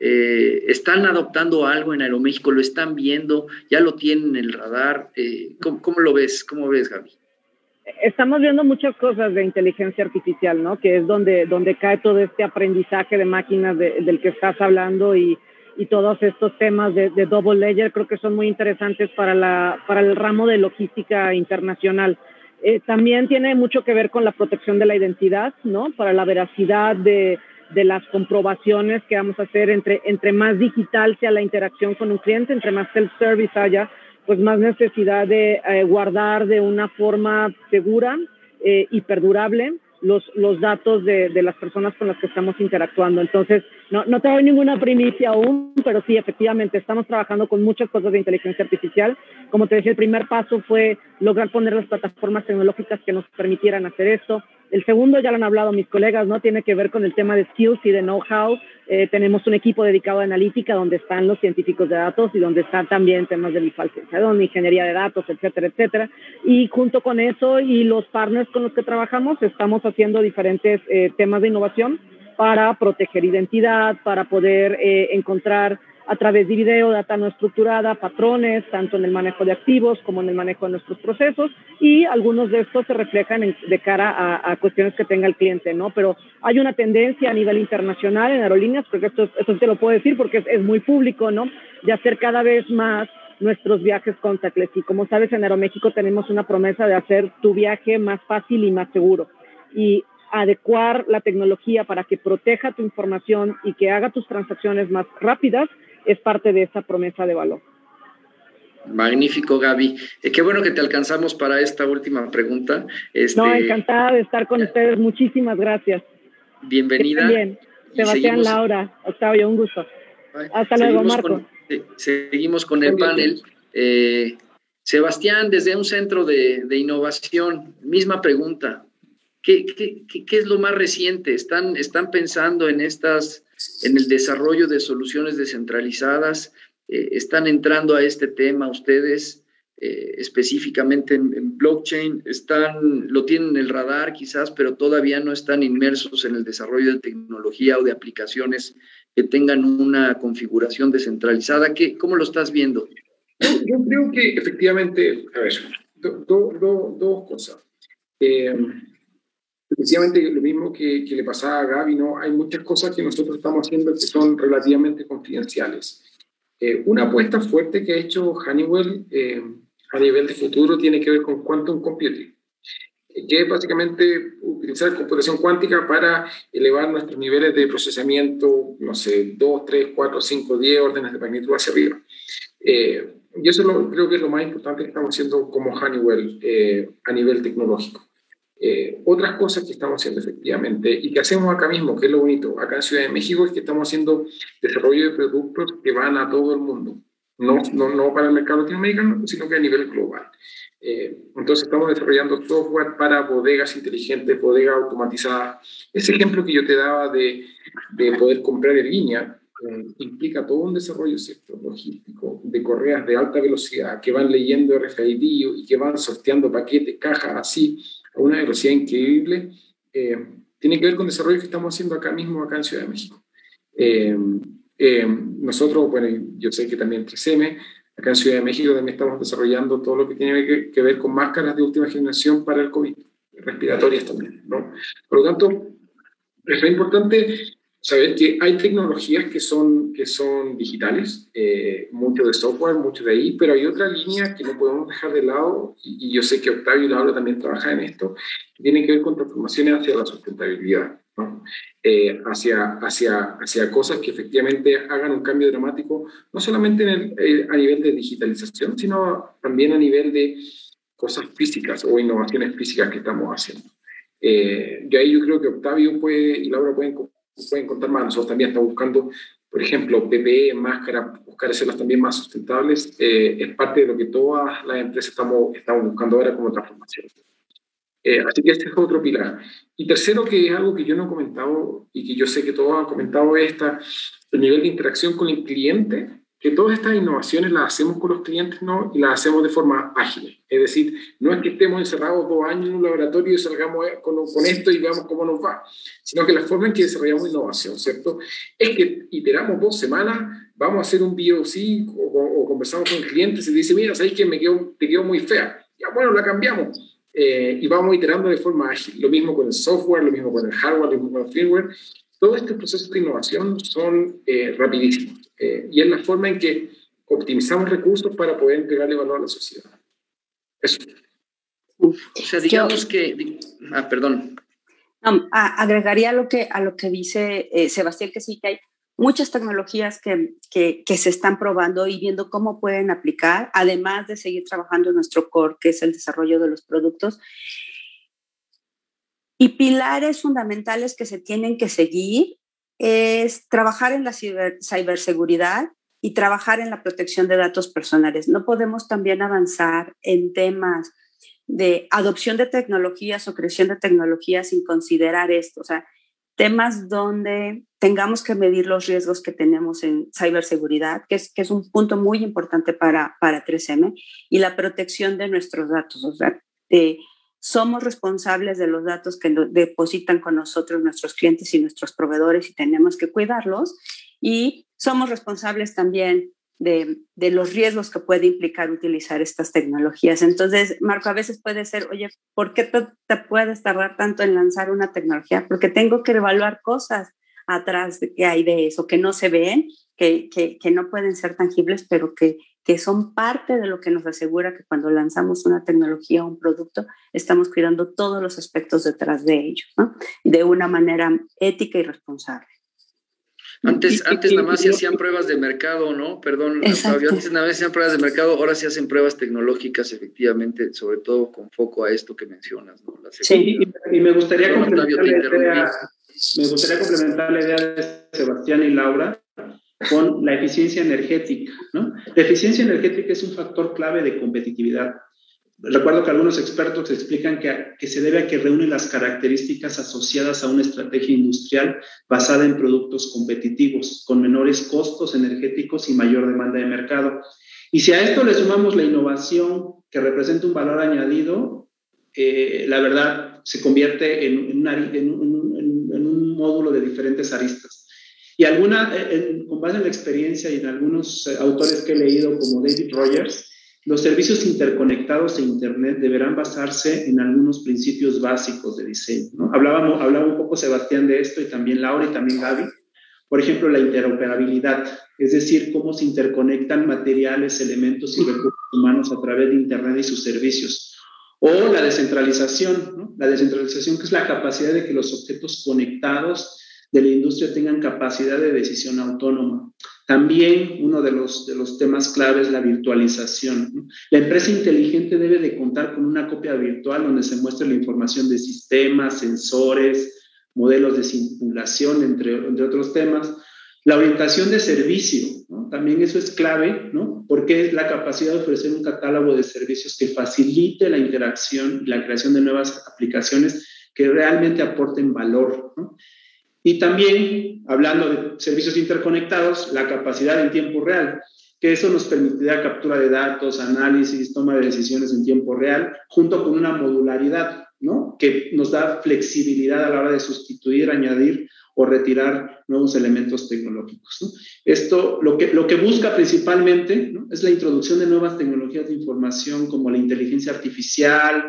Eh, ¿Están adoptando algo en Aeroméxico? ¿Lo están viendo? ¿Ya lo tienen en el radar? Eh, ¿cómo, ¿cómo, lo ves? ¿Cómo ves, Gaby? Estamos viendo muchas cosas de inteligencia artificial, ¿no? Que es donde, donde cae todo este aprendizaje de máquinas de, del que estás hablando y, y todos estos temas de, de, double layer creo que son muy interesantes para, la, para el ramo de logística internacional Eh, también tiene mucho que ver con la protección de la identidad, ¿no? Para la veracidad de, de las comprobaciones que vamos a hacer entre, entre más digital sea la interacción con un cliente, entre más self-service haya, pues más necesidad de eh, guardar de una forma segura eh, y perdurable los, los datos de, de, las personas con las que estamos interactuando. Entonces, no, no te doy ninguna primicia aún, pero sí, efectivamente, estamos trabajando con muchas cosas de inteligencia artificial. Como te decía, el primer paso fue lograr poner las plataformas tecnológicas que nos permitieran hacer esto. El segundo, ya lo han hablado mis colegas, ¿no? Tiene que ver con el tema de skills y de know-how. Eh, tenemos un equipo dedicado a analítica donde están los científicos de datos y donde están también temas de falsificación, ingeniería de datos, etcétera, etcétera. Y junto con eso y los partners con los que trabajamos, estamos haciendo diferentes eh, temas de innovación para proteger identidad, para poder eh, encontrar a través de video, data no estructurada, patrones, tanto en el manejo de activos como en el manejo de nuestros procesos, y algunos de estos se reflejan en, de cara a, a, cuestiones que tenga el cliente, ¿no? Pero hay una tendencia a nivel internacional en aerolíneas, porque esto, esto te lo puedo decir porque es, es muy público, ¿no? De hacer cada vez más nuestros viajes contactless. Y como sabes, en Aeroméxico tenemos una promesa de hacer tu viaje más fácil y más seguro. Y adecuar la tecnología para que proteja tu información y que haga tus transacciones más rápidas es parte de esa promesa de valor. Magnífico, Gaby. Eh, qué bueno que te alcanzamos para esta última pregunta. Este, no, encantada de estar con ustedes. Muchísimas gracias. Bienvenida. Bien. Sebastián, Laura, Octavio, un gusto. Hasta luego, Marco. Con, eh, seguimos con el panel. Eh, Sebastián, desde un centro de, de innovación, misma pregunta. ¿Qué, qué, qué, es lo más reciente? ¿Están, ¿Están pensando en estas, en el desarrollo de soluciones descentralizadas? Eh, ¿Están entrando a este tema ustedes eh, específicamente en, blockchain? ¿Están, lo tienen en el radar quizás, pero todavía no están inmersos en el desarrollo de tecnología o de aplicaciones que tengan una configuración descentralizada? ¿Qué, ¿Cómo lo estás viendo? Yo, creo que efectivamente, a ver, do, do, do, dos cosas. Eh, Precisamente lo mismo que, que, le pasaba a Gaby, ¿no? Hay muchas cosas que nosotros estamos haciendo que son relativamente confidenciales. Eh, una apuesta fuerte que ha hecho Honeywell eh, a nivel de futuro tiene que ver con quantum computing, que es básicamente utilizar computación cuántica para elevar nuestros niveles de procesamiento, no sé, 2, 3, 4, 5, 10 órdenes de magnitud hacia arriba. Eh, y eso lo, creo que es lo más importante que estamos haciendo como Honeywell eh, a nivel tecnológico. Eh, otras cosas que estamos haciendo efectivamente y que hacemos acá mismo, que es lo bonito, acá en Ciudad de México, es que estamos haciendo desarrollo de productos que van a todo el mundo, no, no, no para el mercado latinoamericano, sino que a nivel global. Eh, entonces estamos desarrollando software para bodegas inteligentes, bodegas automatizadas. Ese ejemplo que yo te daba de, de poder comprar en línea eh, implica todo un desarrollo ¿cierto? logístico de correas de alta velocidad que van leyendo RFID y que van sorteando paquetes, cajas así a una velocidad increíble, eh, tiene que ver con el desarrollo que estamos haciendo acá mismo, acá en Ciudad de México. Eh, eh, nosotros, bueno, yo sé que también 3M, acá en Ciudad de México también estamos desarrollando todo lo que tiene que, que ver con máscaras de última generación para el COVID, respiratorias también, ¿no? Por lo tanto, es importante saber que hay tecnologías que son, que son digitales, eh, mucho de software, mucho de ahí, pero hay otra línea que no podemos dejar de lado, y, y yo sé que Octavio y Laura también trabajan en esto, que tiene que ver con transformaciones hacia la sustentabilidad, ¿no? eh, hacia, hacia, hacia cosas que efectivamente hagan un cambio dramático, no solamente en el, eh, a nivel de digitalización, sino también a nivel de cosas físicas o innovaciones físicas que estamos haciendo. Eh, y ahí yo creo que Octavio puede, y Laura pueden pueden contar más. Nosotros también estamos buscando, por ejemplo, PPE, máscara, buscar hacerlas también más sustentables. Eh, es parte de lo que todas las empresas estamos, estamos buscando ahora como transformación. Eh, así que este es otro pilar. Y tercero, que es algo que yo no he comentado y que yo sé que todos han comentado, es el nivel de interacción con el cliente que todas estas innovaciones las hacemos con los clientes ¿no? y las hacemos de forma ágil. Es decir, no es que estemos encerrados dos años en un laboratorio y salgamos con, con esto y veamos cómo nos va, sino que la forma en que desarrollamos innovación, ¿cierto? Es que iteramos dos semanas, vamos a hacer un POC o, o, conversamos con clientes y dice, mira, ¿sabes que me quedó, te quedó muy fea? Ya, bueno, la cambiamos. Eh, y vamos iterando de forma ágil. Lo mismo con el software, lo mismo con el hardware, lo mismo con el firmware. Todos estos procesos de innovación son eh, rapidísimos eh, y es la forma en que optimizamos recursos para poder entregarle valor a la sociedad. Eso. O sea, digamos que... Ah, perdón. agregaría lo que, a lo que dice eh, Sebastián, que sí que hay muchas tecnologías que, que, que, se están probando y viendo cómo pueden aplicar, además de seguir trabajando en nuestro core, que es el desarrollo de los productos. Y pilares fundamentales que se tienen que seguir es trabajar en la ciberseguridad y trabajar en la protección de datos personales. No podemos también avanzar en temas de adopción de tecnologías o creación de tecnologías sin considerar esto. O sea, temas donde tengamos que medir los riesgos que tenemos en ciberseguridad, que es, que es un punto muy importante para, para 3M, y la protección de nuestros datos. O sea, somos responsables de los datos que depositan con nosotros nuestros clientes y nuestros proveedores y tenemos que cuidarlos. Y somos responsables también de, de, los riesgos que puede implicar utilizar estas tecnologías. Entonces, Marco, a veces puede ser, oye, ¿por qué te, te puedes tardar tanto en lanzar una tecnología? Porque tengo que evaluar cosas atrás de que hay de eso, que no se ven, que, que, que, no pueden ser tangibles, pero que, que son parte de lo que nos asegura que cuando lanzamos una tecnología o un producto, estamos cuidando todos los aspectos detrás de ello, ¿no? de una manera ética y responsable. Antes, antes nada más se hacían pruebas de mercado, ¿no? Perdón, Fabio, antes nada más se hacían pruebas de mercado, ahora se hacen pruebas tecnológicas, efectivamente, sobre todo con foco a esto que mencionas, ¿no? sí, y, me gustaría complementar la idea, me gustaría complementar la idea de Sebastián y Laura con la eficiencia energética, ¿no? La eficiencia energética es un factor clave de competitividad. Recuerdo que algunos expertos explican que, que, se debe a que reúne las características asociadas a una estrategia industrial basada en productos competitivos, con menores costos energéticos y mayor demanda de mercado. Y si a esto le sumamos la innovación que representa un valor añadido, eh, la verdad se convierte en, un módulo de diferentes aristas. Y alguna, con base en la experiencia y en algunos eh, autores que he leído, como David Rogers, los servicios interconectados e Internet deberán basarse en algunos principios básicos de diseño. ¿no? Hablábamos, hablaba un poco Sebastián de esto y también Laura y también Gaby. Por ejemplo, la interoperabilidad, es decir, cómo se interconectan materiales, elementos y recursos humanos a través de Internet y sus servicios. O la descentralización, ¿no? la descentralización que es la capacidad de que los objetos conectados de la industria tengan capacidad de decisión autónoma. También uno de los, de los temas claves es la virtualización. La empresa inteligente debe de contar con una copia virtual donde se muestre la información de sistemas, sensores, modelos de simulación, entre, entre otros temas. La orientación de servicio, también eso es clave, ¿no? porque es la capacidad de ofrecer un catálogo de servicios que facilite la interacción y la creación de nuevas aplicaciones que realmente aporten valor. Y también, hablando de servicios interconectados, la capacidad en tiempo real, que eso nos permitirá captura de datos, análisis, toma de decisiones en tiempo real, junto con una modularidad, ¿no? Que nos da flexibilidad a la hora de sustituir, añadir o retirar nuevos elementos tecnológicos. Esto lo que, lo que busca principalmente ¿no? es la introducción de nuevas tecnologías de información como la inteligencia artificial,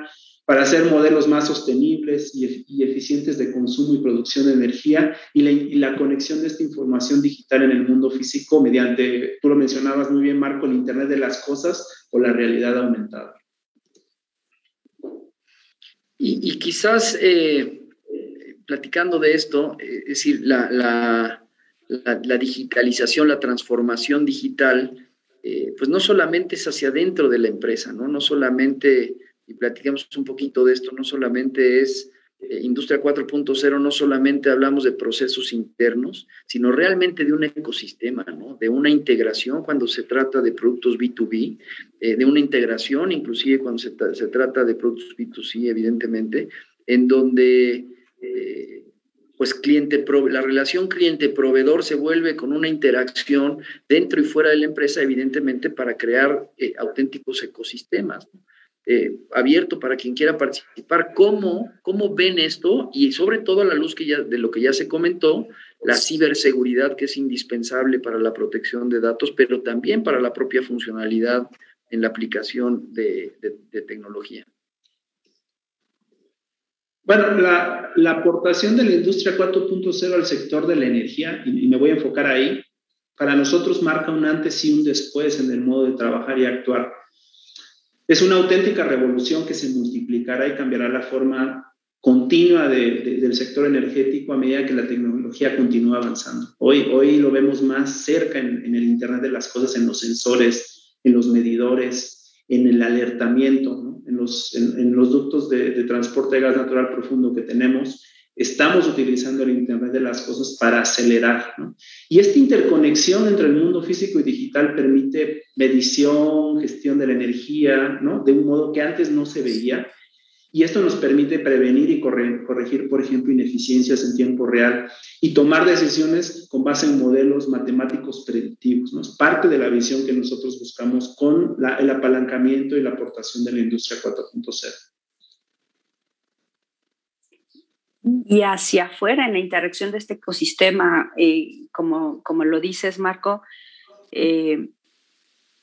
para hacer modelos más sostenibles y, eficientes de consumo y producción de energía y la, conexión de esta información digital en el mundo físico mediante, tú lo mencionabas muy bien, Marco, el Internet de las Cosas o la realidad aumentada. Y, quizás eh, platicando de esto, eh, es decir, la, digitalización, la transformación digital, eh, pues no solamente es hacia adentro de la empresa, ¿no? No solamente y platiquemos un poquito de esto, no solamente es eh, Industria 4.0, no solamente hablamos de procesos internos, sino realmente de un ecosistema, ¿no? de una integración cuando se trata de productos B2B, eh, de una integración inclusive cuando se, se, trata de productos B2C, evidentemente, en donde... Eh, pues cliente, la relación cliente-proveedor se vuelve con una interacción dentro y fuera de la empresa, evidentemente, para crear auténticos ecosistemas. Eh, abierto para quien quiera participar. ¿Cómo, ¿Cómo ven esto? Y sobre todo a la luz que ya, de lo que ya se comentó, la ciberseguridad que es indispensable para la protección de datos, pero también para la propia funcionalidad en la aplicación de, tecnología. Bueno, la, la, aportación de la industria 4.0 al sector de la energía, y, y, me voy a enfocar ahí, para nosotros marca un antes y un después en el modo de trabajar y actuar. Es una auténtica revolución que se multiplicará y cambiará la forma continua del sector energético a medida que la tecnología continúa avanzando. Hoy, hoy lo vemos más cerca en, el Internet de las Cosas, en los sensores, en los medidores, en el alertamiento, en, los, en, los ductos de, de, transporte de gas natural profundo que tenemos. Estamos utilizando el Internet de las Cosas para acelerar. Y esta interconexión entre el mundo físico y digital permite medición, gestión de la energía, ¿no? de un modo que antes no se veía y esto nos permite prevenir y corregir, por ejemplo, ineficiencias en tiempo real y tomar decisiones con base en modelos matemáticos predictivos. ¿no? Es parte de la visión que nosotros buscamos con el apalancamiento y la aportación de la industria 4.0. Y hacia afuera, en la interacción de este ecosistema, eh, como, como lo dices, Marco, eh,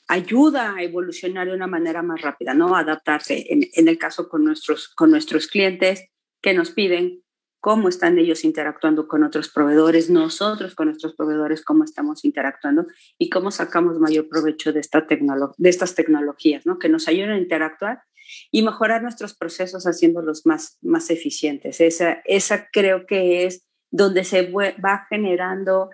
ayuda a evolucionar de una manera más rápida, ¿no? Adaptarse, en, el caso con nuestros, con nuestros clientes que nos piden cómo están ellos interactuando con otros proveedores, nosotros con nuestros proveedores, cómo estamos interactuando y cómo sacamos mayor provecho de, esta de estas tecnologías, ¿no? Que nos ayuden a interactuar y mejorar nuestros procesos haciéndolos más, más eficientes. Esa, esa creo que es donde se va generando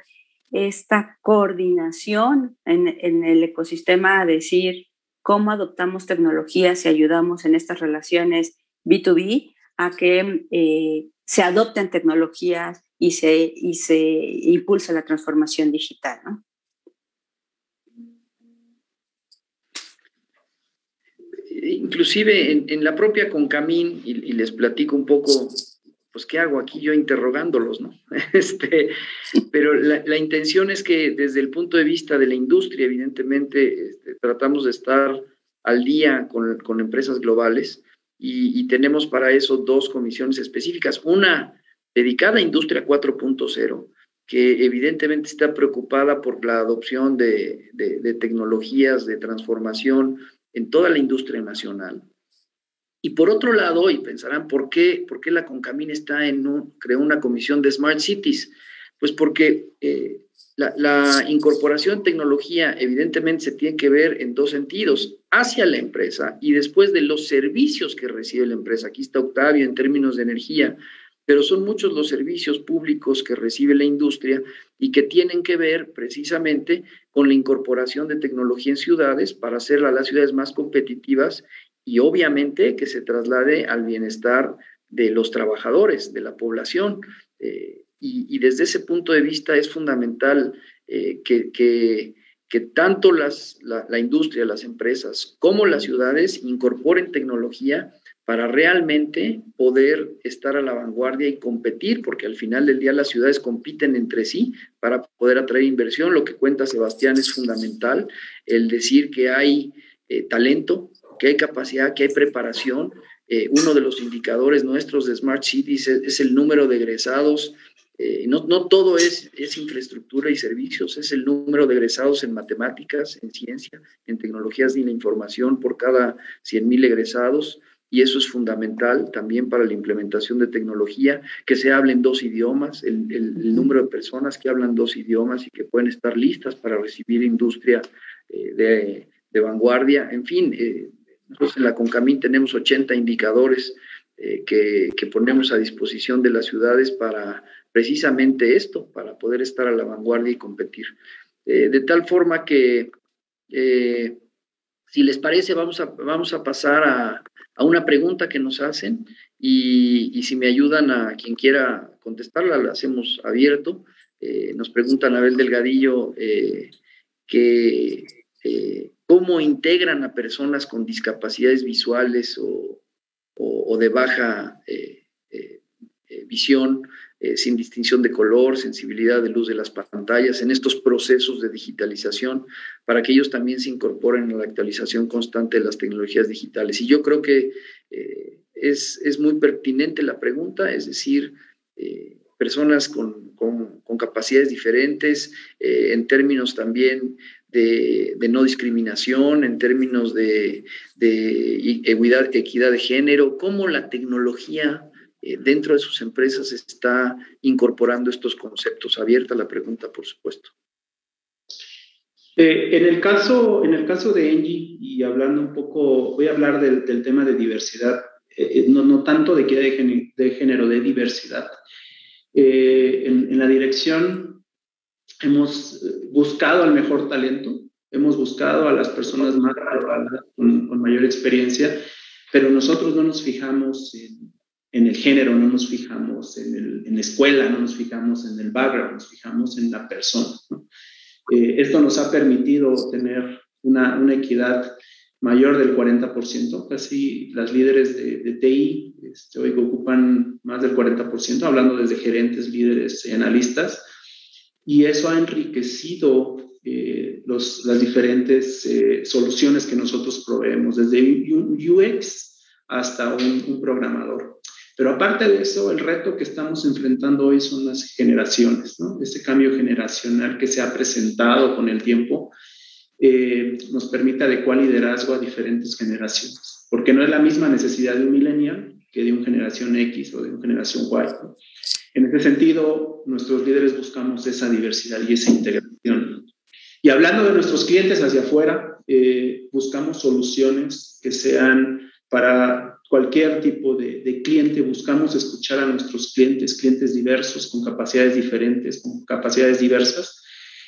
esta coordinación en, el ecosistema a decir cómo adoptamos tecnologías y ayudamos en estas relaciones B2B a que eh, se adopten tecnologías y se, y se impulse la transformación digital. Inclusive en, la propia Concamín, y, y les platico un poco pues, ¿qué hago aquí yo interrogándolos, no? Este, pero la, intención es que desde el punto de vista de la industria, evidentemente, este, tratamos de estar al día con, empresas globales y, tenemos para eso dos comisiones específicas. Una dedicada a Industria 4.0, que evidentemente está preocupada por la adopción de tecnologías de transformación en toda la industria nacional y por otro lado, y pensarán, ¿por qué, por qué la Concamín está en creó una comisión de Smart Cities? Pues porque eh, la, incorporación de tecnología evidentemente se tiene que ver en dos sentidos, hacia la empresa y después de los servicios que recibe la empresa. Aquí está Octavio en términos de energía, pero son muchos los servicios públicos que recibe la industria y que tienen que ver precisamente con la incorporación de tecnología en ciudades para hacer a las ciudades más competitivas y obviamente que se traslade al bienestar de los trabajadores, de la población. Eh, y, desde ese punto de vista es fundamental eh, que, que, tanto las, la, la, industria, las empresas, como las ciudades incorporen tecnología para realmente poder estar a la vanguardia y competir, porque al final del día las ciudades compiten entre sí para poder atraer inversión. Lo que cuenta Sebastián es fundamental, el decir que hay eh, talento, que hay capacidad, que hay preparación. Eh, uno de los indicadores nuestros de Smart Cities es, el número de egresados. Eh, no, no, todo es, es, infraestructura y servicios, es el número de egresados en matemáticas, en ciencia, en tecnologías de la información por cada 100.000 egresados. Y eso es fundamental también para la implementación de tecnología, que se hablen dos idiomas, el, el, número de personas que hablan dos idiomas y que pueden estar listas para recibir industria eh, de, de, vanguardia. En fin, nosotros en la CONCAMIN tenemos 80 indicadores eh, que, ponemos a disposición de las ciudades para precisamente esto, para poder estar a la vanguardia y competir. Eh, de tal forma que, eh, si les parece, vamos a, vamos a pasar a, una pregunta que nos hacen y, si me ayudan a quien quiera contestarla, la hacemos abierto. nos pregunta Anabel Delgadillo que cómo integran a personas con discapacidades visuales o, de baja eh, eh, eh, sin distinción de color, sensibilidad de luz de las pantallas, en estos procesos de digitalización, para que ellos también se incorporen a la actualización constante de las tecnologías digitales. Y yo creo que es, es, muy pertinente la pregunta, es decir, personas con, con, capacidades diferentes, en términos también de, no discriminación, en términos de, equidad, de género, cómo la tecnología eh, dentro de sus empresas está incorporando estos conceptos. Abierta la pregunta, por supuesto. Eh, en, el caso, en el caso de Engie, y hablando un poco, voy a hablar del, tema de diversidad, eh, no, no, tanto de que de, género, de diversidad. En, en, la dirección hemos buscado al mejor talento, hemos buscado a las personas más con, con mayor experiencia, pero nosotros no nos fijamos en, en el género, no nos fijamos en, el, en, la escuela, no nos fijamos en el background, nos fijamos en la persona. Eh, esto nos ha permitido tener una, una, equidad mayor del 40%, casi las líderes de, de TI este, hoy ocupan más del 40%, hablando desde gerentes, líderes y analistas, y eso ha enriquecido eh, los, las diferentes eh, soluciones que nosotros proveemos, desde UX hasta un, un programador. Pero aparte de eso, el reto que estamos enfrentando hoy son las generaciones, ¿no? Ese cambio generacional que se ha presentado con el tiempo eh, nos permite adecuar liderazgo a diferentes generaciones, porque no es la misma necesidad de un millennial que de una generación X o de una generación Y. En ese sentido, nuestros líderes buscamos esa diversidad y esa integración. Y hablando de nuestros clientes hacia afuera, eh, buscamos soluciones que sean para cualquier tipo de, cliente, buscamos escuchar a nuestros clientes, clientes diversos, con capacidades diferentes, con capacidades diversas,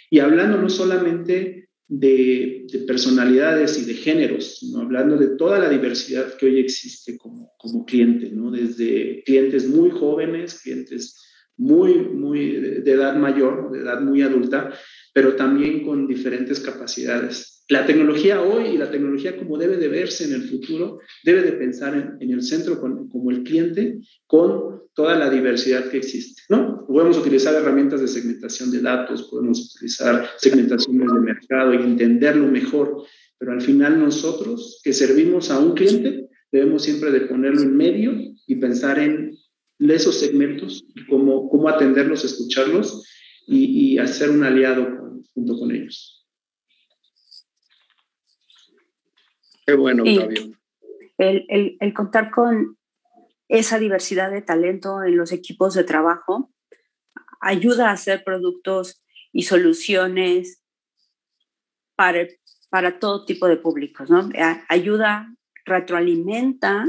y hablando no solamente de, personalidades y de géneros, sino hablando de toda la diversidad que hoy existe como, como cliente, ¿no? desde clientes muy jóvenes, clientes muy, muy de edad mayor, de edad muy adulta, pero también con diferentes capacidades la tecnología hoy y la tecnología como debe de verse en el futuro, debe de pensar en, el centro como el cliente con toda la diversidad que existe, ¿no? Podemos utilizar herramientas de segmentación de datos, podemos utilizar segmentaciones de mercado y entenderlo mejor, pero al final nosotros que servimos a un cliente debemos siempre de ponerlo en medio y pensar en esos segmentos, cómo, cómo atenderlos, escucharlos y, hacer un aliado junto con ellos. Qué bueno, Fabio. El, el, contar con esa diversidad de talento en los equipos de trabajo ayuda a hacer productos y soluciones para, para todo tipo de públicos, ¿no? Ayuda, retroalimenta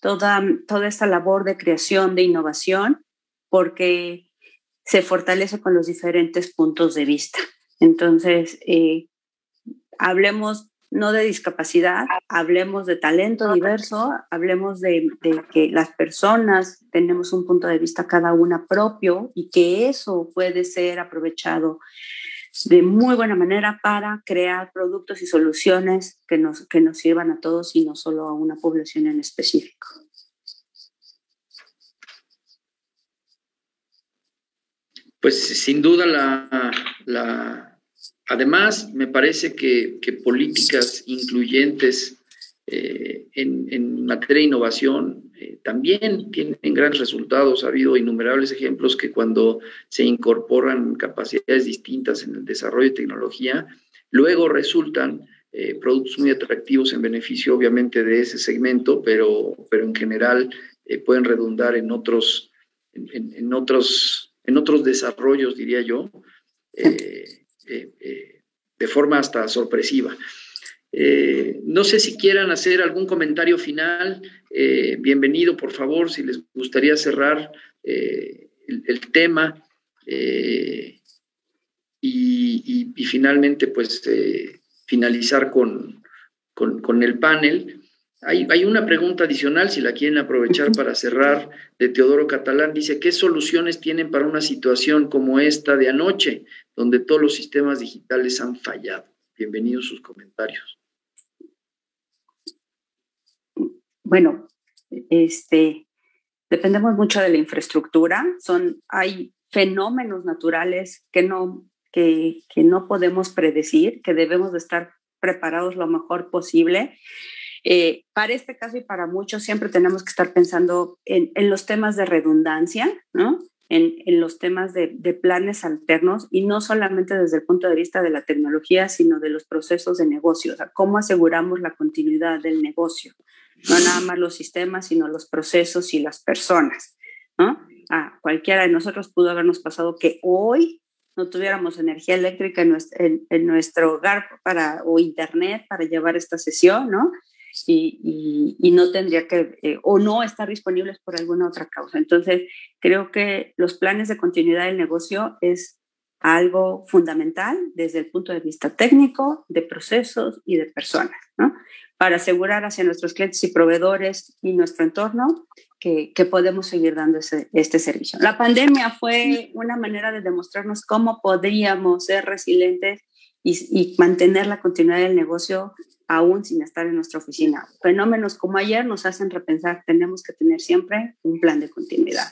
toda, toda esta labor de creación, de innovación, porque se fortalece con los diferentes puntos de vista. Entonces, eh, hablemos no de discapacidad, hablemos de talento diverso, hablemos de, que las personas tenemos un punto de vista cada una propio y que eso puede ser aprovechado de muy buena manera para crear productos y soluciones que nos, que nos sirvan a todos y no solo a una población en específico. Pues sin duda la, la Además, me parece que, políticas incluyentes eh, en, materia de innovación eh, también tienen grandes resultados. Ha habido innumerables ejemplos que cuando se incorporan capacidades distintas en el desarrollo de tecnología, luego resultan eh, productos muy atractivos en beneficio obviamente de ese segmento, pero, pero en general pueden redundar en otros, en, otros, en otros desarrollos, diría yo. De forma hasta sorpresiva. Eh, no sé si quieran hacer algún comentario final. bienvenido, por favor, si les gustaría cerrar el, tema. Y, finalmente, pues, finalizar con, con el panel. Hay, una pregunta adicional, si la quieren aprovechar para cerrar, de Teodoro Catalán. Dice, ¿qué soluciones tienen para una situación como esta de anoche, donde todos los sistemas digitales han fallado? Bienvenidos sus comentarios. Bueno, este, dependemos mucho de la infraestructura. Son, hay fenómenos naturales que no, que, que no podemos predecir, que debemos de estar preparados lo mejor posible. Eh, para este caso y para muchos siempre tenemos que estar pensando en, los temas de redundancia, ¿no? En, los temas de, planes alternos y no solamente desde el punto de vista de la tecnología, sino de los procesos de negocio, o sea, cómo aseguramos la continuidad del negocio, no nada más los sistemas, sino los procesos y las personas, ¿no? A cualquiera de nosotros pudo habernos pasado que hoy no tuviéramos energía eléctrica en nuestro, hogar para, o internet para llevar esta sesión, ¿no? Y, y, no tendría que, eh, o no estar disponibles por alguna otra causa. Entonces, creo que los planes de continuidad del negocio es algo fundamental desde el punto de vista técnico, de procesos y de personas, ¿no? Para asegurar hacia nuestros clientes y proveedores y nuestro entorno que, podemos seguir dando este servicio. La pandemia fue una manera de demostrarnos cómo podríamos ser resilientes y, mantener la continuidad del negocio aún sin estar en nuestra oficina. Fenómenos como ayer nos hacen repensar, tenemos que tener siempre un plan de continuidad.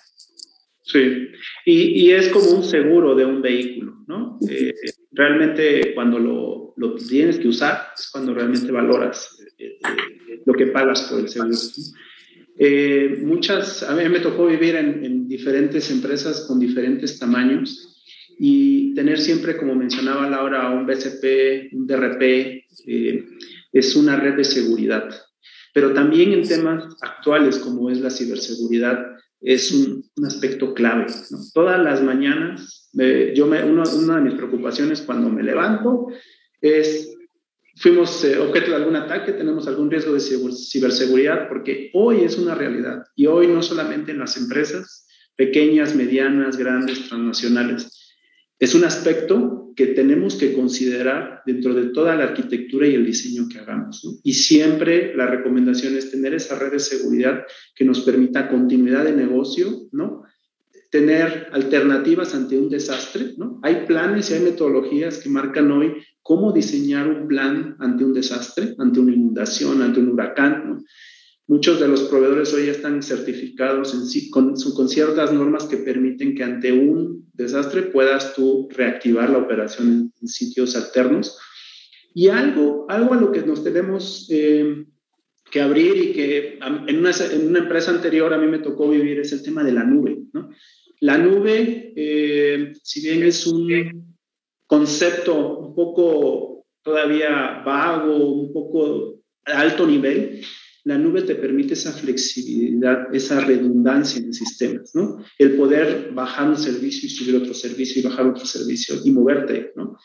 Sí, y, es como un seguro de un vehículo, ¿no? Eh, realmente cuando lo, lo, tienes que usar es cuando realmente valoras eh, eh, lo que pagas por el seguro. Eh, muchas, a mí me tocó vivir en, diferentes empresas con diferentes tamaños y tener siempre, como mencionaba Laura, un BCP, un DRP, eh, es una red de seguridad. Pero también en temas actuales como es la ciberseguridad, es un, aspecto clave. Todas las mañanas, yo me, una de mis preocupaciones cuando me levanto es fuimos eh, objeto de algún ataque, tenemos algún riesgo de ciberseguridad, porque hoy es una realidad y hoy no solamente en las empresas pequeñas, medianas, grandes, transnacionales. Es un aspecto que tenemos que considerar dentro de toda la arquitectura y el diseño que hagamos. Y siempre la recomendación es tener esa red de seguridad que nos permita continuidad de negocio, ¿no? tener alternativas ante un desastre, ¿no? Hay planes y hay metodologías que marcan hoy cómo diseñar un plan ante un desastre, ante una inundación, ante un huracán. Muchos de los proveedores hoy están certificados en con, ciertas normas que permiten que ante un desastre puedas tú reactivar la operación en, sitios alternos. Y algo, algo a lo que nos tenemos eh, que abrir y que en una, empresa anterior a mí me tocó vivir es el tema de la nube. La nube, eh, si bien es un concepto un poco todavía vago, un poco alto nivel, la nube te permite esa flexibilidad, esa redundancia en sistemas, ¿no? El poder bajar un servicio y subir otro servicio y bajar otro servicio y moverte, ¿no?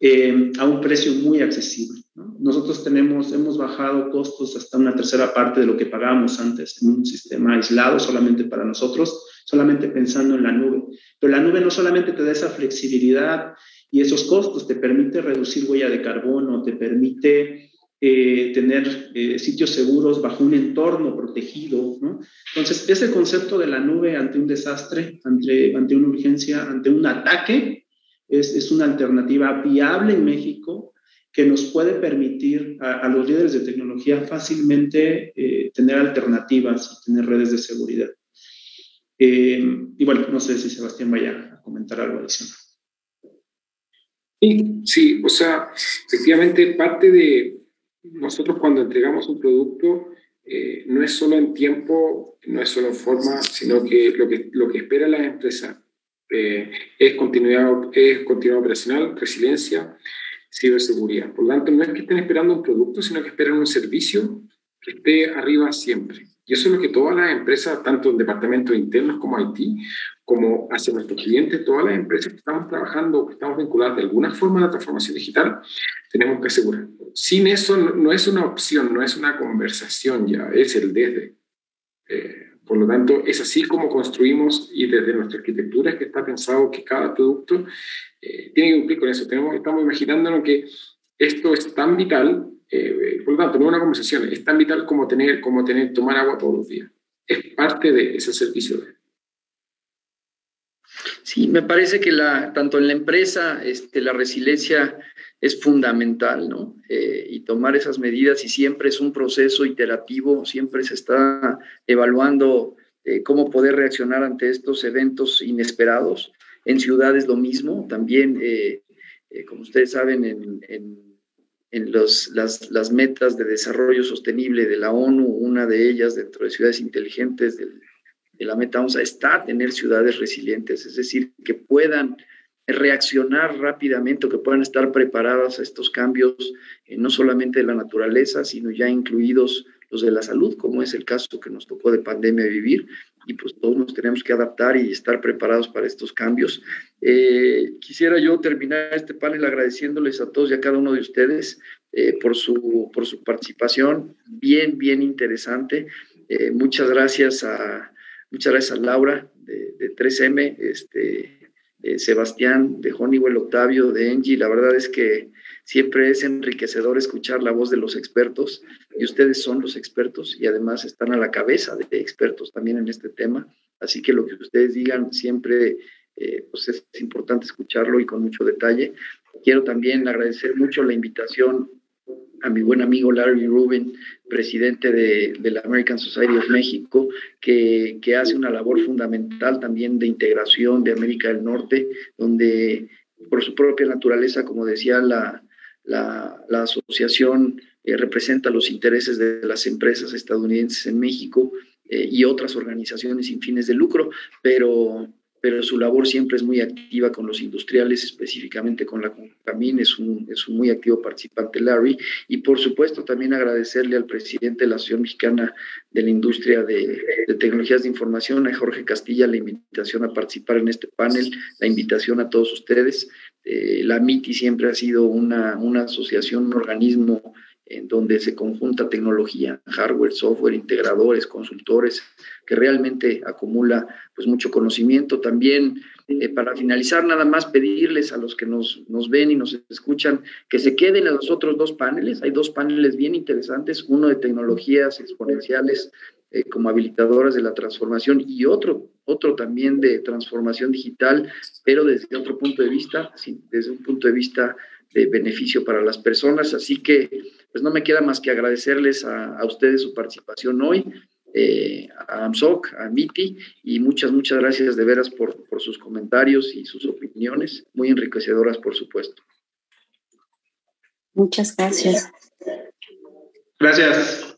Eh, a un precio muy accesible. ¿no? Nosotros tenemos, hemos bajado costos hasta una tercera parte de lo que pagábamos antes en un sistema aislado solamente para nosotros solamente pensando en la nube. Pero la nube no solamente te da esa flexibilidad y esos costos, te permite reducir huella de carbono, te permite eh, tener eh, sitios seguros bajo un entorno protegido. ¿no? Entonces, ese concepto de la nube ante un desastre, ante, ante una urgencia, ante un ataque, es, es una alternativa viable en México que nos puede permitir a, los líderes de tecnología fácilmente eh, tener alternativas y tener redes de seguridad. Eh, y bueno, no sé si Sebastián vaya a comentar algo adicional. Sí, sí, o sea, efectivamente parte de nosotros cuando entregamos un producto eh, no es solo en tiempo, no es solo en forma, sino que lo que, lo que espera la empresa eh, es, continuidad, es continuidad operacional, resiliencia, ciberseguridad. Por lo tanto, no es que estén esperando un producto, sino que esperan un servicio que esté arriba siempre. Y eso es lo que todas las empresas, tanto en departamentos internos como IT, como hacia nuestros clientes, todas las empresas que estamos trabajando, que estamos vinculadas de alguna forma a la transformación digital, tenemos que asegurar. Sin eso no, es una opción, no es una conversación ya, es el desde. Eh, por lo tanto, es así como construimos y desde nuestra arquitectura que está pensado que cada producto eh, tiene que cumplir con eso. Tenemos, estamos imaginándonos que esto es tan vital eh, por lo tanto, no una conversación, es tan vital como tener, como tener, tomar agua todos los días. Es parte de ese servicio. Sí, me parece que la, tanto en la empresa este, la resiliencia es fundamental, ¿no? Eh, y tomar esas medidas y siempre es un proceso iterativo, siempre se está evaluando eh, cómo poder reaccionar ante estos eventos inesperados. En ciudades lo mismo, también, como ustedes saben, en en los, las, las, metas de desarrollo sostenible de la ONU, una de ellas dentro de ciudades inteligentes de la meta ONSA está tener ciudades resilientes, es decir, que puedan reaccionar rápidamente o que puedan estar preparadas a estos cambios, eh, no solamente de la naturaleza, sino ya incluidos los de la salud, como es el caso que nos tocó de pandemia vivir, y pues todos nos tenemos que adaptar y estar preparados para estos cambios. Eh, quisiera yo terminar este panel agradeciéndoles a todos y a cada uno de ustedes eh, por, su, por su participación, bien, bien interesante. Eh, muchas gracias a, muchas gracias a Laura de, de 3M, este, Sebastián de Honeywell, Octavio de Engie. La verdad es que siempre es enriquecedor escuchar la voz de los expertos y ustedes son los expertos y además están a la cabeza de expertos también en este tema. Así que lo que ustedes digan siempre eh, pues es importante escucharlo y con mucho detalle. Quiero también agradecer mucho la invitación a mi buen amigo Larry Rubin, presidente de, la American Society of México, que, que, hace una labor fundamental también de integración de América del Norte, donde por su propia naturaleza, como decía la, la, la asociación, eh, representa los intereses de las empresas estadounidenses en México eh, y otras organizaciones sin fines de lucro, pero pero su labor siempre es muy activa con los industriales, específicamente con la Concamín, es un, es un muy activo participante Larry, y por supuesto también agradecerle al presidente de la Asociación Mexicana de la Industria de, Tecnologías de Información, a Jorge Castilla, la invitación a participar en este panel, la invitación a todos ustedes. Eh, la MITI siempre ha sido una, una asociación, un organismo en donde se conjunta tecnología, hardware, software, integradores, consultores, que realmente acumula pues mucho conocimiento. También eh, para finalizar, nada más pedirles a los que nos, nos ven y nos escuchan que se queden en los otros dos paneles. Hay dos paneles bien interesantes, uno de tecnologías exponenciales eh, como habilitadoras de la transformación y otro, otro también de transformación digital, pero desde otro punto de vista, desde un punto de vista de beneficio para las personas. Así que, pues no me queda más que agradecerles a, ustedes su participación hoy, eh, a AMSOC, a MITI, y muchas, muchas gracias de veras por, por sus comentarios y sus opiniones, muy enriquecedoras, por supuesto. Muchas gracias. Gracias.